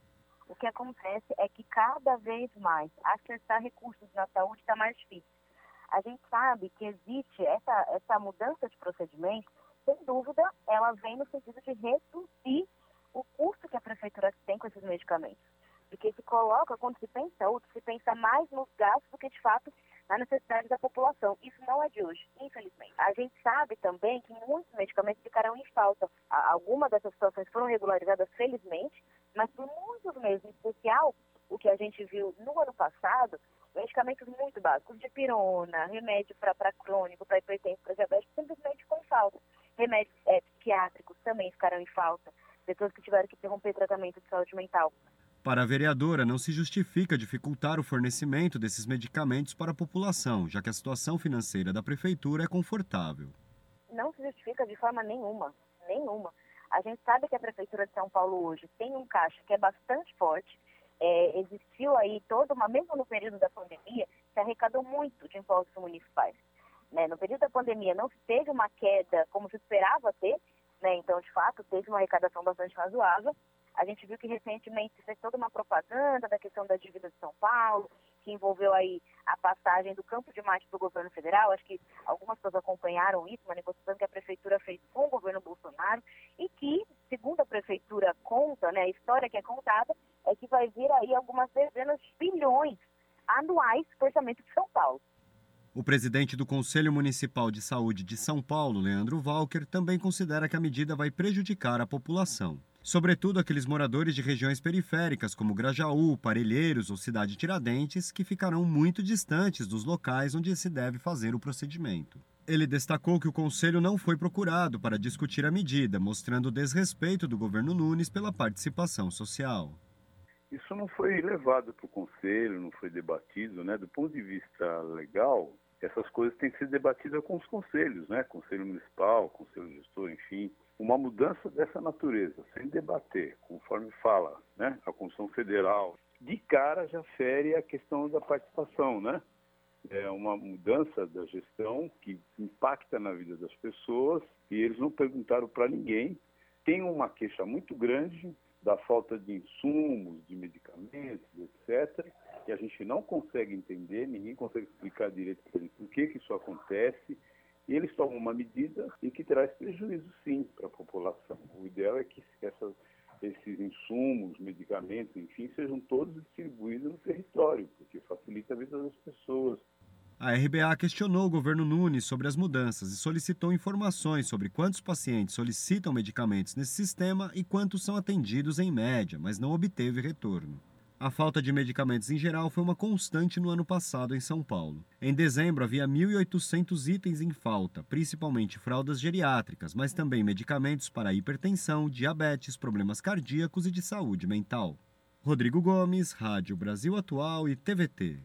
O que acontece é que cada vez mais acessar recursos na saúde está mais difícil. A gente sabe que existe essa, essa mudança de procedimento, sem dúvida, ela vem no sentido de reduzir o custo que a prefeitura tem com esses medicamentos. Porque se coloca, quando se pensa saúde, se pensa mais nos gastos do que de fato na necessidade da população. Isso não é de hoje, infelizmente. A gente sabe também que muitos medicamentos ficarão em falta. Algumas dessas situações foram regularizadas, felizmente, mas por muitos meses, em especial o que a gente viu no ano passado, medicamentos muito básicos, de pirona, remédio para crônico, para hipertenso, para diabetes, simplesmente com falta. Remédios é, psiquiátricos também ficaram em falta. Pessoas que tiveram que interromper tratamento de saúde mental. Para a vereadora, não se justifica dificultar o fornecimento desses medicamentos para a população, já que a situação financeira da prefeitura é confortável. Não se justifica de forma nenhuma, nenhuma. A gente sabe que a prefeitura de São Paulo hoje tem um caixa que é bastante forte. É, existiu aí toda uma, mesmo no período da pandemia, se arrecadou muito de impostos municipais. Né? No período da pandemia não teve uma queda como se esperava ter, né? então de fato teve uma arrecadação bastante razoável, a gente viu que recentemente fez toda uma propaganda da questão da dívida de São Paulo, que envolveu aí a passagem do campo de Marte para o governo federal. Acho que algumas pessoas acompanharam isso, uma negociação que a prefeitura fez com o governo Bolsonaro e que, segundo a prefeitura conta, né, a história que é contada, é que vai vir aí algumas dezenas de bilhões anuais para o orçamento de São Paulo. O presidente do Conselho Municipal de Saúde de São Paulo, Leandro Walker, também considera que a medida vai prejudicar a população sobretudo aqueles moradores de regiões periféricas como Grajaú, Parelheiros ou Cidade Tiradentes, que ficarão muito distantes dos locais onde se deve fazer o procedimento. Ele destacou que o Conselho não foi procurado para discutir a medida, mostrando o desrespeito do governo Nunes pela participação social. Isso não foi levado para o Conselho, não foi debatido, né? Do ponto de vista legal, essas coisas têm que ser debatidas com os conselhos, né? Conselho Municipal, Conselho Gestor, enfim uma mudança dessa natureza, sem debater, conforme fala né, a Constituição Federal, de cara já fere a questão da participação, né? É uma mudança da gestão que impacta na vida das pessoas e eles não perguntaram para ninguém. Tem uma queixa muito grande da falta de insumos, de medicamentos, etc. E a gente não consegue entender, ninguém consegue explicar direito para eles por que, que isso acontece e eles tomam uma medida e que traz prejuízo, sim, para a população. O ideal é que essas, esses insumos, medicamentos, enfim, sejam todos distribuídos no território, porque facilita a vida das pessoas. A RBA questionou o governo Nunes sobre as mudanças e solicitou informações sobre quantos pacientes solicitam medicamentos nesse sistema e quantos são atendidos em média, mas não obteve retorno. A falta de medicamentos em geral foi uma constante no ano passado em São Paulo. Em dezembro havia 1.800 itens em falta, principalmente fraldas geriátricas, mas também medicamentos para hipertensão, diabetes, problemas cardíacos e de saúde mental. Rodrigo Gomes, Rádio Brasil Atual e TVT.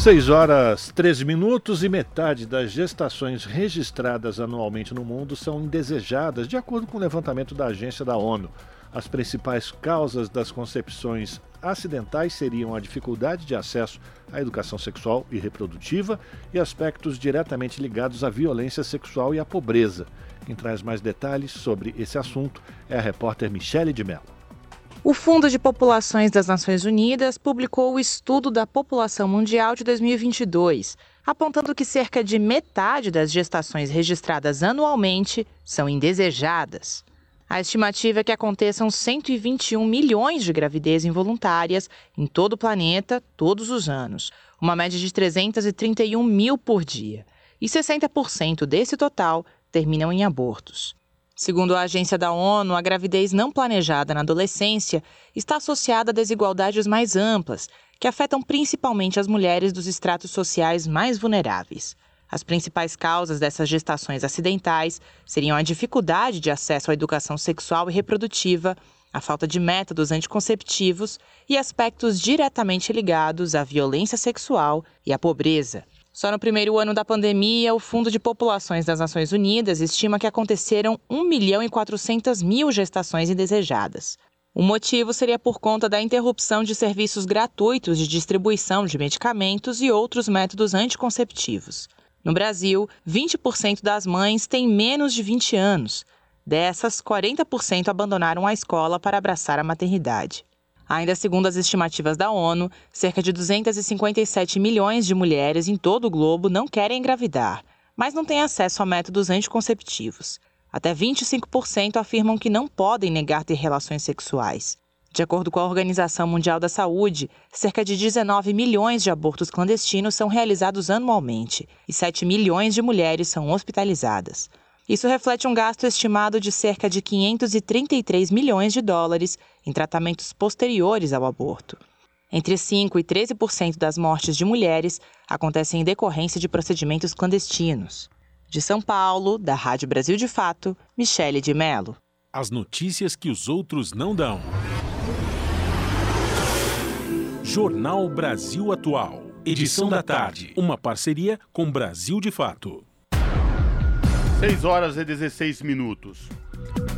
6 horas 13 minutos e metade das gestações registradas anualmente no mundo são indesejadas, de acordo com o levantamento da agência da ONU. As principais causas das concepções acidentais seriam a dificuldade de acesso à educação sexual e reprodutiva e aspectos diretamente ligados à violência sexual e à pobreza. Quem traz mais detalhes sobre esse assunto é a repórter Michele de Mello. O Fundo de Populações das Nações Unidas publicou o Estudo da População Mundial de 2022, apontando que cerca de metade das gestações registradas anualmente são indesejadas. A estimativa é que aconteçam 121 milhões de gravidez involuntárias em todo o planeta todos os anos, uma média de 331 mil por dia. E 60% desse total terminam em abortos. Segundo a agência da ONU, a gravidez não planejada na adolescência está associada a desigualdades mais amplas, que afetam principalmente as mulheres dos estratos sociais mais vulneráveis. As principais causas dessas gestações acidentais seriam a dificuldade de acesso à educação sexual e reprodutiva, a falta de métodos anticonceptivos e aspectos diretamente ligados à violência sexual e à pobreza. Só no primeiro ano da pandemia, o Fundo de Populações das Nações Unidas estima que aconteceram 1 milhão e 400 mil gestações indesejadas. O motivo seria por conta da interrupção de serviços gratuitos de distribuição de medicamentos e outros métodos anticonceptivos. No Brasil, 20% das mães têm menos de 20 anos. Dessas, 40% abandonaram a escola para abraçar a maternidade. Ainda segundo as estimativas da ONU, cerca de 257 milhões de mulheres em todo o globo não querem engravidar, mas não têm acesso a métodos anticonceptivos. Até 25% afirmam que não podem negar ter relações sexuais. De acordo com a Organização Mundial da Saúde, cerca de 19 milhões de abortos clandestinos são realizados anualmente e 7 milhões de mulheres são hospitalizadas. Isso reflete um gasto estimado de cerca de 533 milhões de dólares em tratamentos posteriores ao aborto. Entre 5% e 13% das mortes de mulheres acontecem em decorrência de procedimentos clandestinos. De São Paulo, da Rádio Brasil de Fato, Michele de Mello. As notícias que os outros não dão. Jornal Brasil Atual. Edição da tarde. Uma parceria com Brasil de Fato. 6 horas e 16 minutos.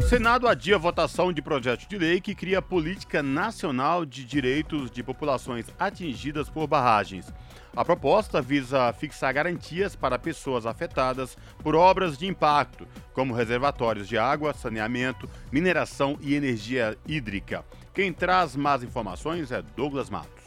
O Senado adia a votação de projeto de lei que cria a Política Nacional de Direitos de Populações Atingidas por Barragens. A proposta visa fixar garantias para pessoas afetadas por obras de impacto, como reservatórios de água, saneamento, mineração e energia hídrica. Quem traz mais informações é Douglas Matos.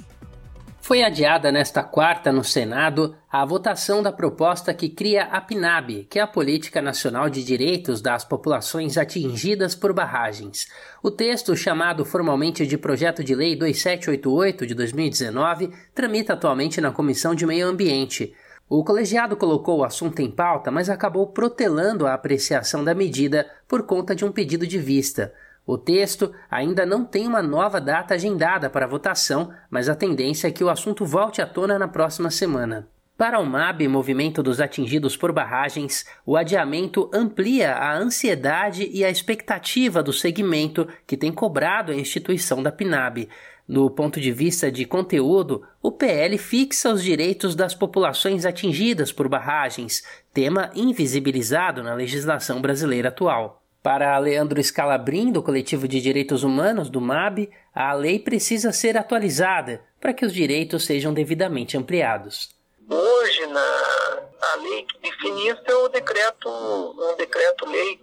Foi adiada nesta quarta no Senado a votação da proposta que cria a PNAB, que é a Política Nacional de Direitos das Populações Atingidas por Barragens. O texto, chamado formalmente de Projeto de Lei 2788 de 2019, tramita atualmente na Comissão de Meio Ambiente. O colegiado colocou o assunto em pauta, mas acabou protelando a apreciação da medida por conta de um pedido de vista. O texto ainda não tem uma nova data agendada para votação, mas a tendência é que o assunto volte à tona na próxima semana. Para o MAB, Movimento dos Atingidos por Barragens, o adiamento amplia a ansiedade e a expectativa do segmento que tem cobrado a instituição da PNAB. Do ponto de vista de conteúdo, o PL fixa os direitos das populações atingidas por barragens, tema invisibilizado na legislação brasileira atual. Para Leandro Scalabrin, do Coletivo de Direitos Humanos do MAB, a lei precisa ser atualizada para que os direitos sejam devidamente ampliados. Hoje, na, a lei que define isso é o decreto, um decreto-lei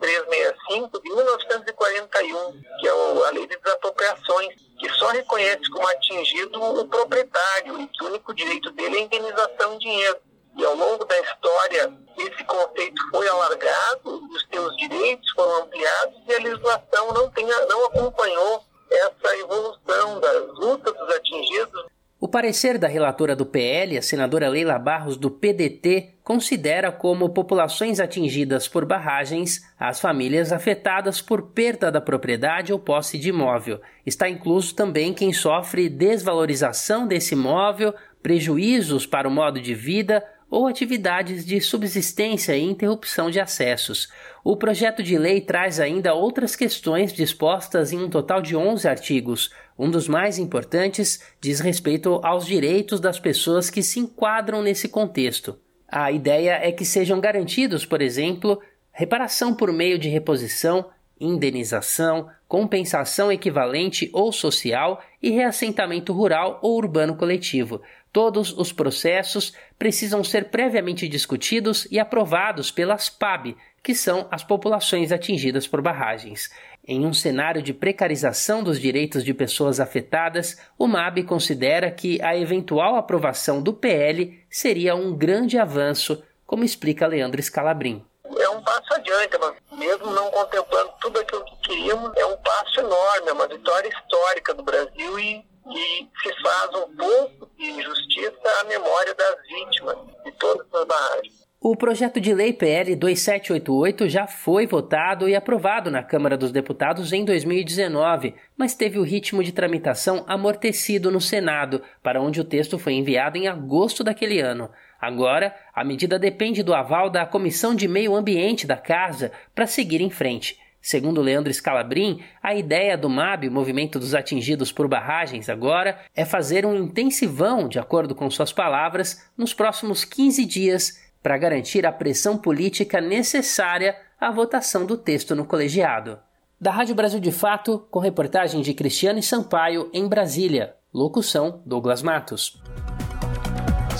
365 de 1941, que é a lei de desapropriações, que só reconhece como atingido o proprietário e que o único direito dele é indenização em dinheiro. E ao longo da história, esse conceito foi alargado, os seus direitos foram ampliados e a legislação não, tenha, não acompanhou essa evolução das lutas dos atingidos. O parecer da relatora do PL, a senadora Leila Barros, do PDT, considera como populações atingidas por barragens as famílias afetadas por perda da propriedade ou posse de imóvel. Está incluso também quem sofre desvalorização desse imóvel, prejuízos para o modo de vida ou atividades de subsistência e interrupção de acessos. O projeto de lei traz ainda outras questões dispostas em um total de 11 artigos. Um dos mais importantes diz respeito aos direitos das pessoas que se enquadram nesse contexto. A ideia é que sejam garantidos, por exemplo, reparação por meio de reposição, indenização, compensação equivalente ou social e reassentamento rural ou urbano coletivo. Todos os processos precisam ser previamente discutidos e aprovados pelas PAB, que são as populações atingidas por barragens. Em um cenário de precarização dos direitos de pessoas afetadas, o MAB considera que a eventual aprovação do PL seria um grande avanço, como explica Leandro Scalabrin. É um passo adiante, mas mesmo não contemplando tudo aquilo que queríamos, é um passo enorme, é uma vitória histórica do Brasil e, e se faz um pouco de justiça à memória das vítimas de todas as barragens. O projeto de lei PL 2788 já foi votado e aprovado na Câmara dos Deputados em 2019, mas teve o ritmo de tramitação amortecido no Senado, para onde o texto foi enviado em agosto daquele ano. Agora, a medida depende do aval da Comissão de Meio Ambiente da Casa para seguir em frente. Segundo Leandro Scalabrin, a ideia do MAB, Movimento dos Atingidos por Barragens, agora é fazer um intensivão, de acordo com suas palavras, nos próximos 15 dias para garantir a pressão política necessária à votação do texto no colegiado. Da Rádio Brasil de Fato, com reportagem de Cristiane Sampaio, em Brasília. Locução: Douglas Matos.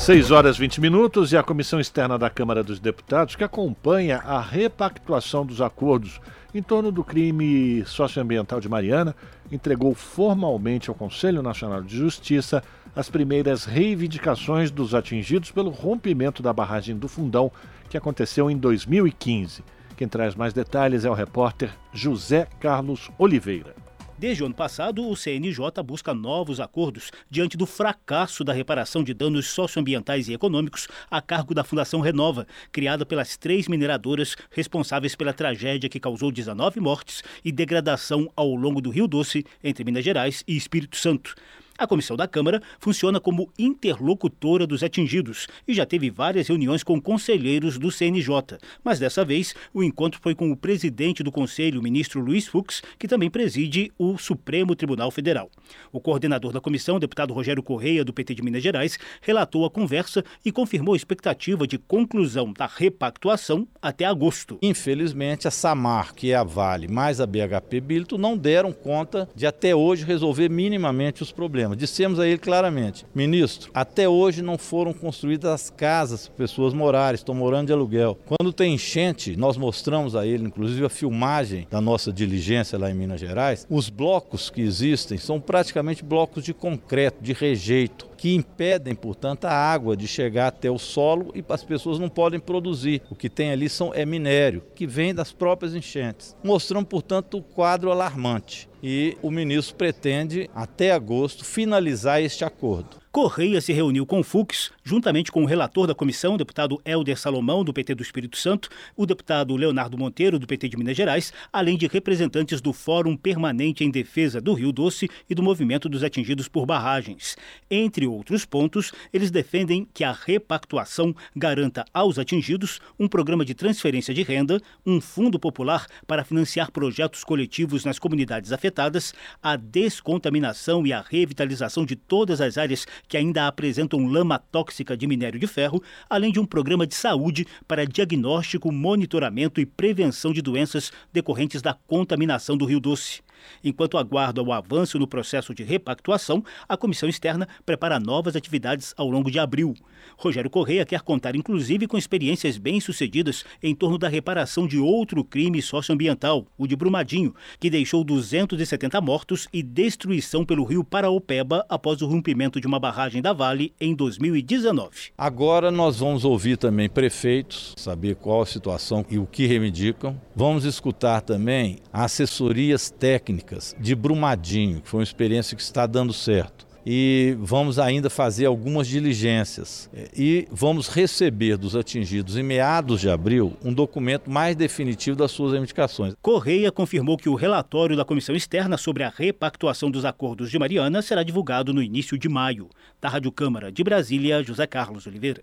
6 horas 20 minutos e a Comissão Externa da Câmara dos Deputados, que acompanha a repactuação dos acordos em torno do crime socioambiental de Mariana, entregou formalmente ao Conselho Nacional de Justiça as primeiras reivindicações dos atingidos pelo rompimento da barragem do Fundão, que aconteceu em 2015. Quem traz mais detalhes é o repórter José Carlos Oliveira. Desde o ano passado, o CNJ busca novos acordos diante do fracasso da reparação de danos socioambientais e econômicos a cargo da Fundação Renova, criada pelas três mineradoras responsáveis pela tragédia que causou 19 mortes e degradação ao longo do Rio Doce, entre Minas Gerais e Espírito Santo. A comissão da Câmara funciona como interlocutora dos atingidos e já teve várias reuniões com conselheiros do CNJ, mas dessa vez o encontro foi com o presidente do conselho, o ministro Luiz Fux, que também preside o Supremo Tribunal Federal. O coordenador da comissão, deputado Rogério Correia, do PT de Minas Gerais, relatou a conversa e confirmou a expectativa de conclusão da repactuação até agosto. Infelizmente, a Samar, que é a Vale, mais a BHP Bilto, não deram conta de até hoje resolver minimamente os problemas problema. Dissemos a ele claramente: ministro, até hoje não foram construídas as casas para pessoas morarem, estão morando de aluguel. Quando tem enchente, nós mostramos a ele, inclusive, a filmagem da nossa diligência lá em Minas Gerais. Os blocos que existem são praticamente blocos de concreto, de rejeito que impedem, portanto, a água de chegar até o solo e as pessoas não podem produzir. O que tem ali são, é minério, que vem das próprias enchentes. Mostramos, portanto, o quadro alarmante. E o ministro pretende, até agosto, finalizar este acordo. Correia se reuniu com Fux, juntamente com o relator da comissão, deputado Helder Salomão, do PT do Espírito Santo, o deputado Leonardo Monteiro, do PT de Minas Gerais, além de representantes do Fórum Permanente em Defesa do Rio Doce e do Movimento dos Atingidos por Barragens. Entre outros pontos, eles defendem que a repactuação garanta aos atingidos um programa de transferência de renda, um fundo popular para financiar projetos coletivos nas comunidades afetadas, a descontaminação e a revitalização de todas as áreas que ainda apresentam lama tóxica de minério de ferro, além de um programa de saúde para diagnóstico, monitoramento e prevenção de doenças decorrentes da contaminação do Rio Doce. Enquanto aguarda o avanço no processo de repactuação, a comissão externa prepara novas atividades ao longo de abril. Rogério Correia quer contar inclusive com experiências bem-sucedidas em torno da reparação de outro crime socioambiental, o de Brumadinho, que deixou 270 mortos e destruição pelo rio Paraopeba após o rompimento de uma barragem da Vale em 2019. Agora nós vamos ouvir também prefeitos, saber qual a situação e o que reivindicam. Vamos escutar também assessorias técnicas de Brumadinho, que foi uma experiência que está dando certo e vamos ainda fazer algumas diligências. E vamos receber dos atingidos em meados de abril um documento mais definitivo das suas reivindicações. Correia confirmou que o relatório da comissão externa sobre a repactuação dos acordos de Mariana será divulgado no início de maio. Da Rádio Câmara de Brasília, José Carlos Oliveira.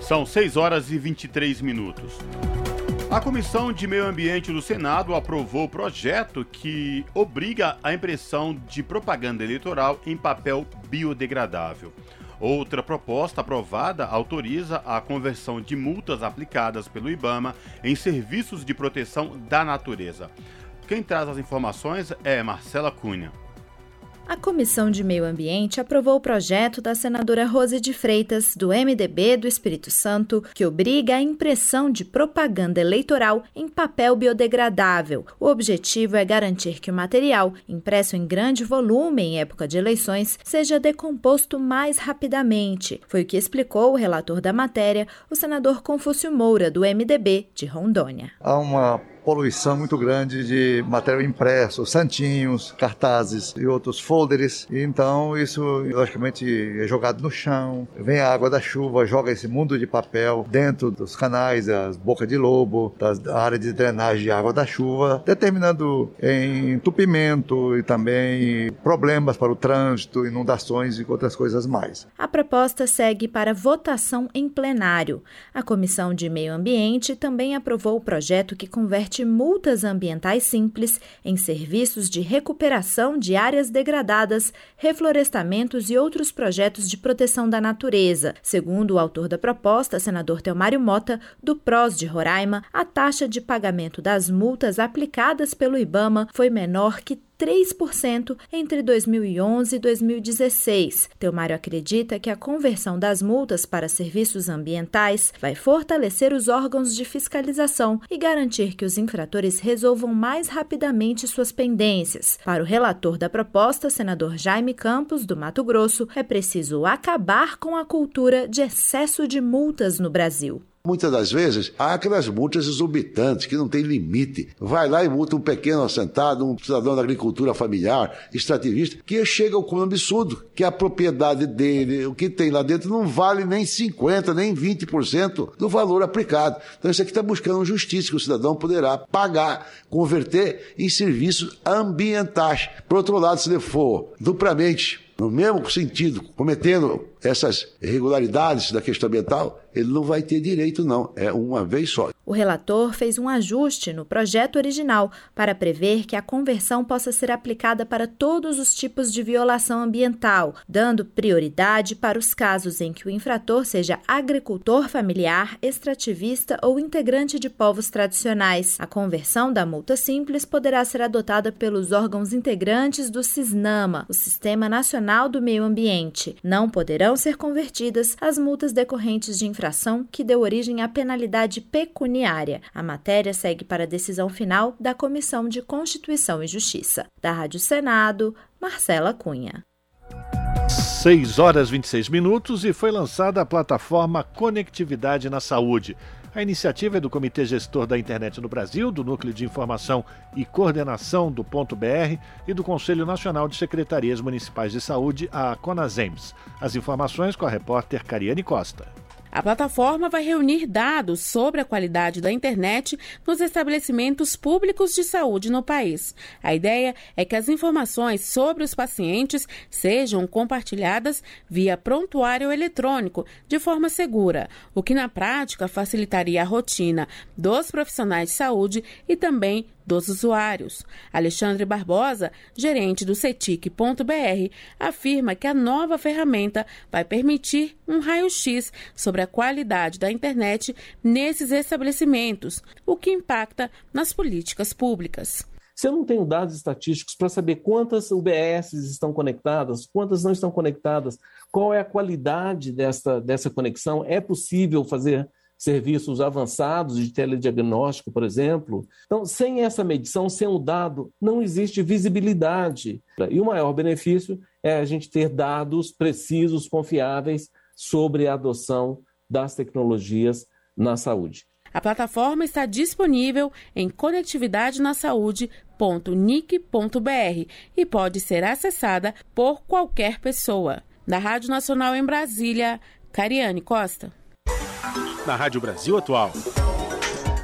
São 6 horas e 23 minutos. A Comissão de Meio Ambiente do Senado aprovou o projeto que obriga a impressão de propaganda eleitoral em papel biodegradável. Outra proposta aprovada autoriza a conversão de multas aplicadas pelo IBAMA em serviços de proteção da natureza. Quem traz as informações é Marcela Cunha. A Comissão de Meio Ambiente aprovou o projeto da senadora Rose de Freitas, do MDB do Espírito Santo, que obriga a impressão de propaganda eleitoral em papel biodegradável. O objetivo é garantir que o material, impresso em grande volume em época de eleições, seja decomposto mais rapidamente. Foi o que explicou o relator da matéria, o senador Confúcio Moura, do MDB de Rondônia. Há uma poluição muito grande de material impresso, santinhos, cartazes e outros folders. Então isso, logicamente, é jogado no chão. Vem a água da chuva, joga esse mundo de papel dentro dos canais, as bocas de lobo, da área de drenagem de água da chuva, determinando entupimento e também problemas para o trânsito, inundações e outras coisas mais. A proposta segue para votação em plenário. A Comissão de Meio Ambiente também aprovou o projeto que converte multas ambientais simples em serviços de recuperação de áreas degradadas, reflorestamentos e outros projetos de proteção da natureza. Segundo o autor da proposta, senador Teomário Mota, do PROS de Roraima, a taxa de pagamento das multas aplicadas pelo IBAMA foi menor que 3% entre 2011 e 2016. Teomário acredita que a conversão das multas para serviços ambientais vai fortalecer os órgãos de fiscalização e garantir que os infratores resolvam mais rapidamente suas pendências. Para o relator da proposta, senador Jaime Campos, do Mato Grosso, é preciso acabar com a cultura de excesso de multas no Brasil. Muitas das vezes há aquelas multas exorbitantes que não tem limite. Vai lá e multa um pequeno assentado, um cidadão da agricultura familiar, extrativista, que chega ao cúmulo absurdo, que a propriedade dele, o que tem lá dentro, não vale nem 50%, nem 20% do valor aplicado. Então isso aqui está buscando justiça que o cidadão poderá pagar, converter em serviços ambientais. Por outro lado, se ele for duplamente no mesmo sentido, cometendo essas irregularidades da questão ambiental, ele não vai ter direito, não. É uma vez só. O relator fez um ajuste no projeto original para prever que a conversão possa ser aplicada para todos os tipos de violação ambiental, dando prioridade para os casos em que o infrator seja agricultor familiar, extrativista ou integrante de povos tradicionais. A conversão da multa simples poderá ser adotada pelos órgãos integrantes do SISNAMA, o Sistema Nacional do Meio Ambiente. Não poderão ser convertidas as multas decorrentes de infração que deu origem à penalidade pecuniária. A matéria segue para a decisão final da Comissão de Constituição e Justiça. Da Rádio Senado, Marcela Cunha. 6 horas 26 minutos e foi lançada a plataforma Conectividade na Saúde. A iniciativa é do Comitê Gestor da Internet no Brasil, do Núcleo de Informação e Coordenação do Ponto BR e do Conselho Nacional de Secretarias Municipais de Saúde, a CONASEMS. As informações com a repórter Cariane Costa. A plataforma vai reunir dados sobre a qualidade da internet nos estabelecimentos públicos de saúde no país. A ideia é que as informações sobre os pacientes sejam compartilhadas via prontuário eletrônico de forma segura, o que na prática facilitaria a rotina dos profissionais de saúde e também dos usuários. Alexandre Barbosa, gerente do CETIC.br, afirma que a nova ferramenta vai permitir um raio-x sobre a qualidade da internet nesses estabelecimentos, o que impacta nas políticas públicas. Se eu não tenho dados estatísticos para saber quantas UBS estão conectadas, quantas não estão conectadas, qual é a qualidade dessa, dessa conexão, é possível fazer serviços avançados de telediagnóstico, por exemplo. Então, sem essa medição, sem o dado, não existe visibilidade. E o maior benefício é a gente ter dados precisos, confiáveis sobre a adoção das tecnologias na saúde. A plataforma está disponível em conectividadenasaude.nic.br e pode ser acessada por qualquer pessoa. Da Rádio Nacional em Brasília, Cariane Costa na Rádio Brasil Atual.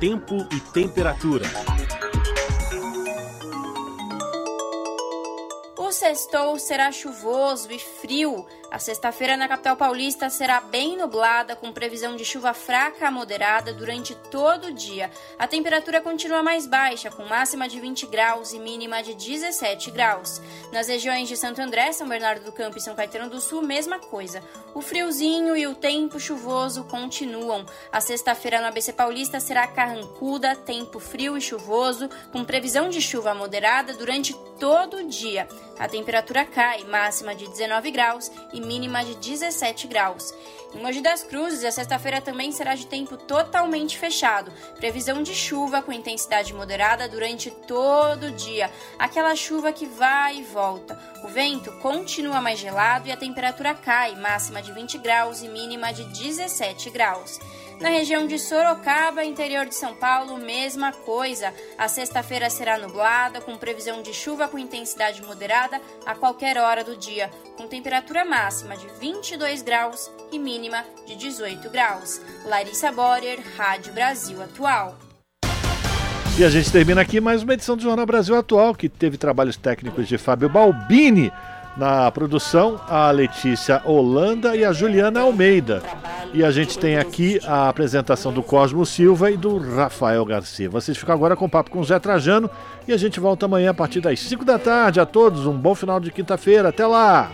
Tempo e temperatura. O sextou será chuvoso e frio a sexta-feira na capital paulista será bem nublada, com previsão de chuva fraca a moderada durante todo o dia. A temperatura continua mais baixa, com máxima de 20 graus e mínima de 17 graus. Nas regiões de Santo André, São Bernardo do Campo e São Caetano do Sul, mesma coisa. O friozinho e o tempo chuvoso continuam. A sexta-feira no ABC Paulista será carrancuda, tempo frio e chuvoso, com previsão de chuva moderada durante todo o dia. A temperatura cai, máxima de 19 graus e mínima de 17 graus. Em Mogi das Cruzes, a sexta-feira também será de tempo totalmente fechado. Previsão de chuva com intensidade moderada durante todo o dia. Aquela chuva que vai e volta. O vento continua mais gelado e a temperatura cai, máxima de 20 graus e mínima de 17 graus. Na região de Sorocaba, interior de São Paulo, mesma coisa. A sexta-feira será nublada, com previsão de chuva com intensidade moderada a qualquer hora do dia, com temperatura máxima de 22 graus e mínima de 18 graus. Larissa Borer, Rádio Brasil Atual. E a gente termina aqui mais uma edição do Jornal Brasil Atual, que teve trabalhos técnicos de Fábio Balbini. Na produção, a Letícia Holanda e a Juliana Almeida. E a gente tem aqui a apresentação do Cosmo Silva e do Rafael Garcia. Vocês ficam agora com o papo com o Zé Trajano e a gente volta amanhã a partir das 5 da tarde. A todos, um bom final de quinta-feira. Até lá!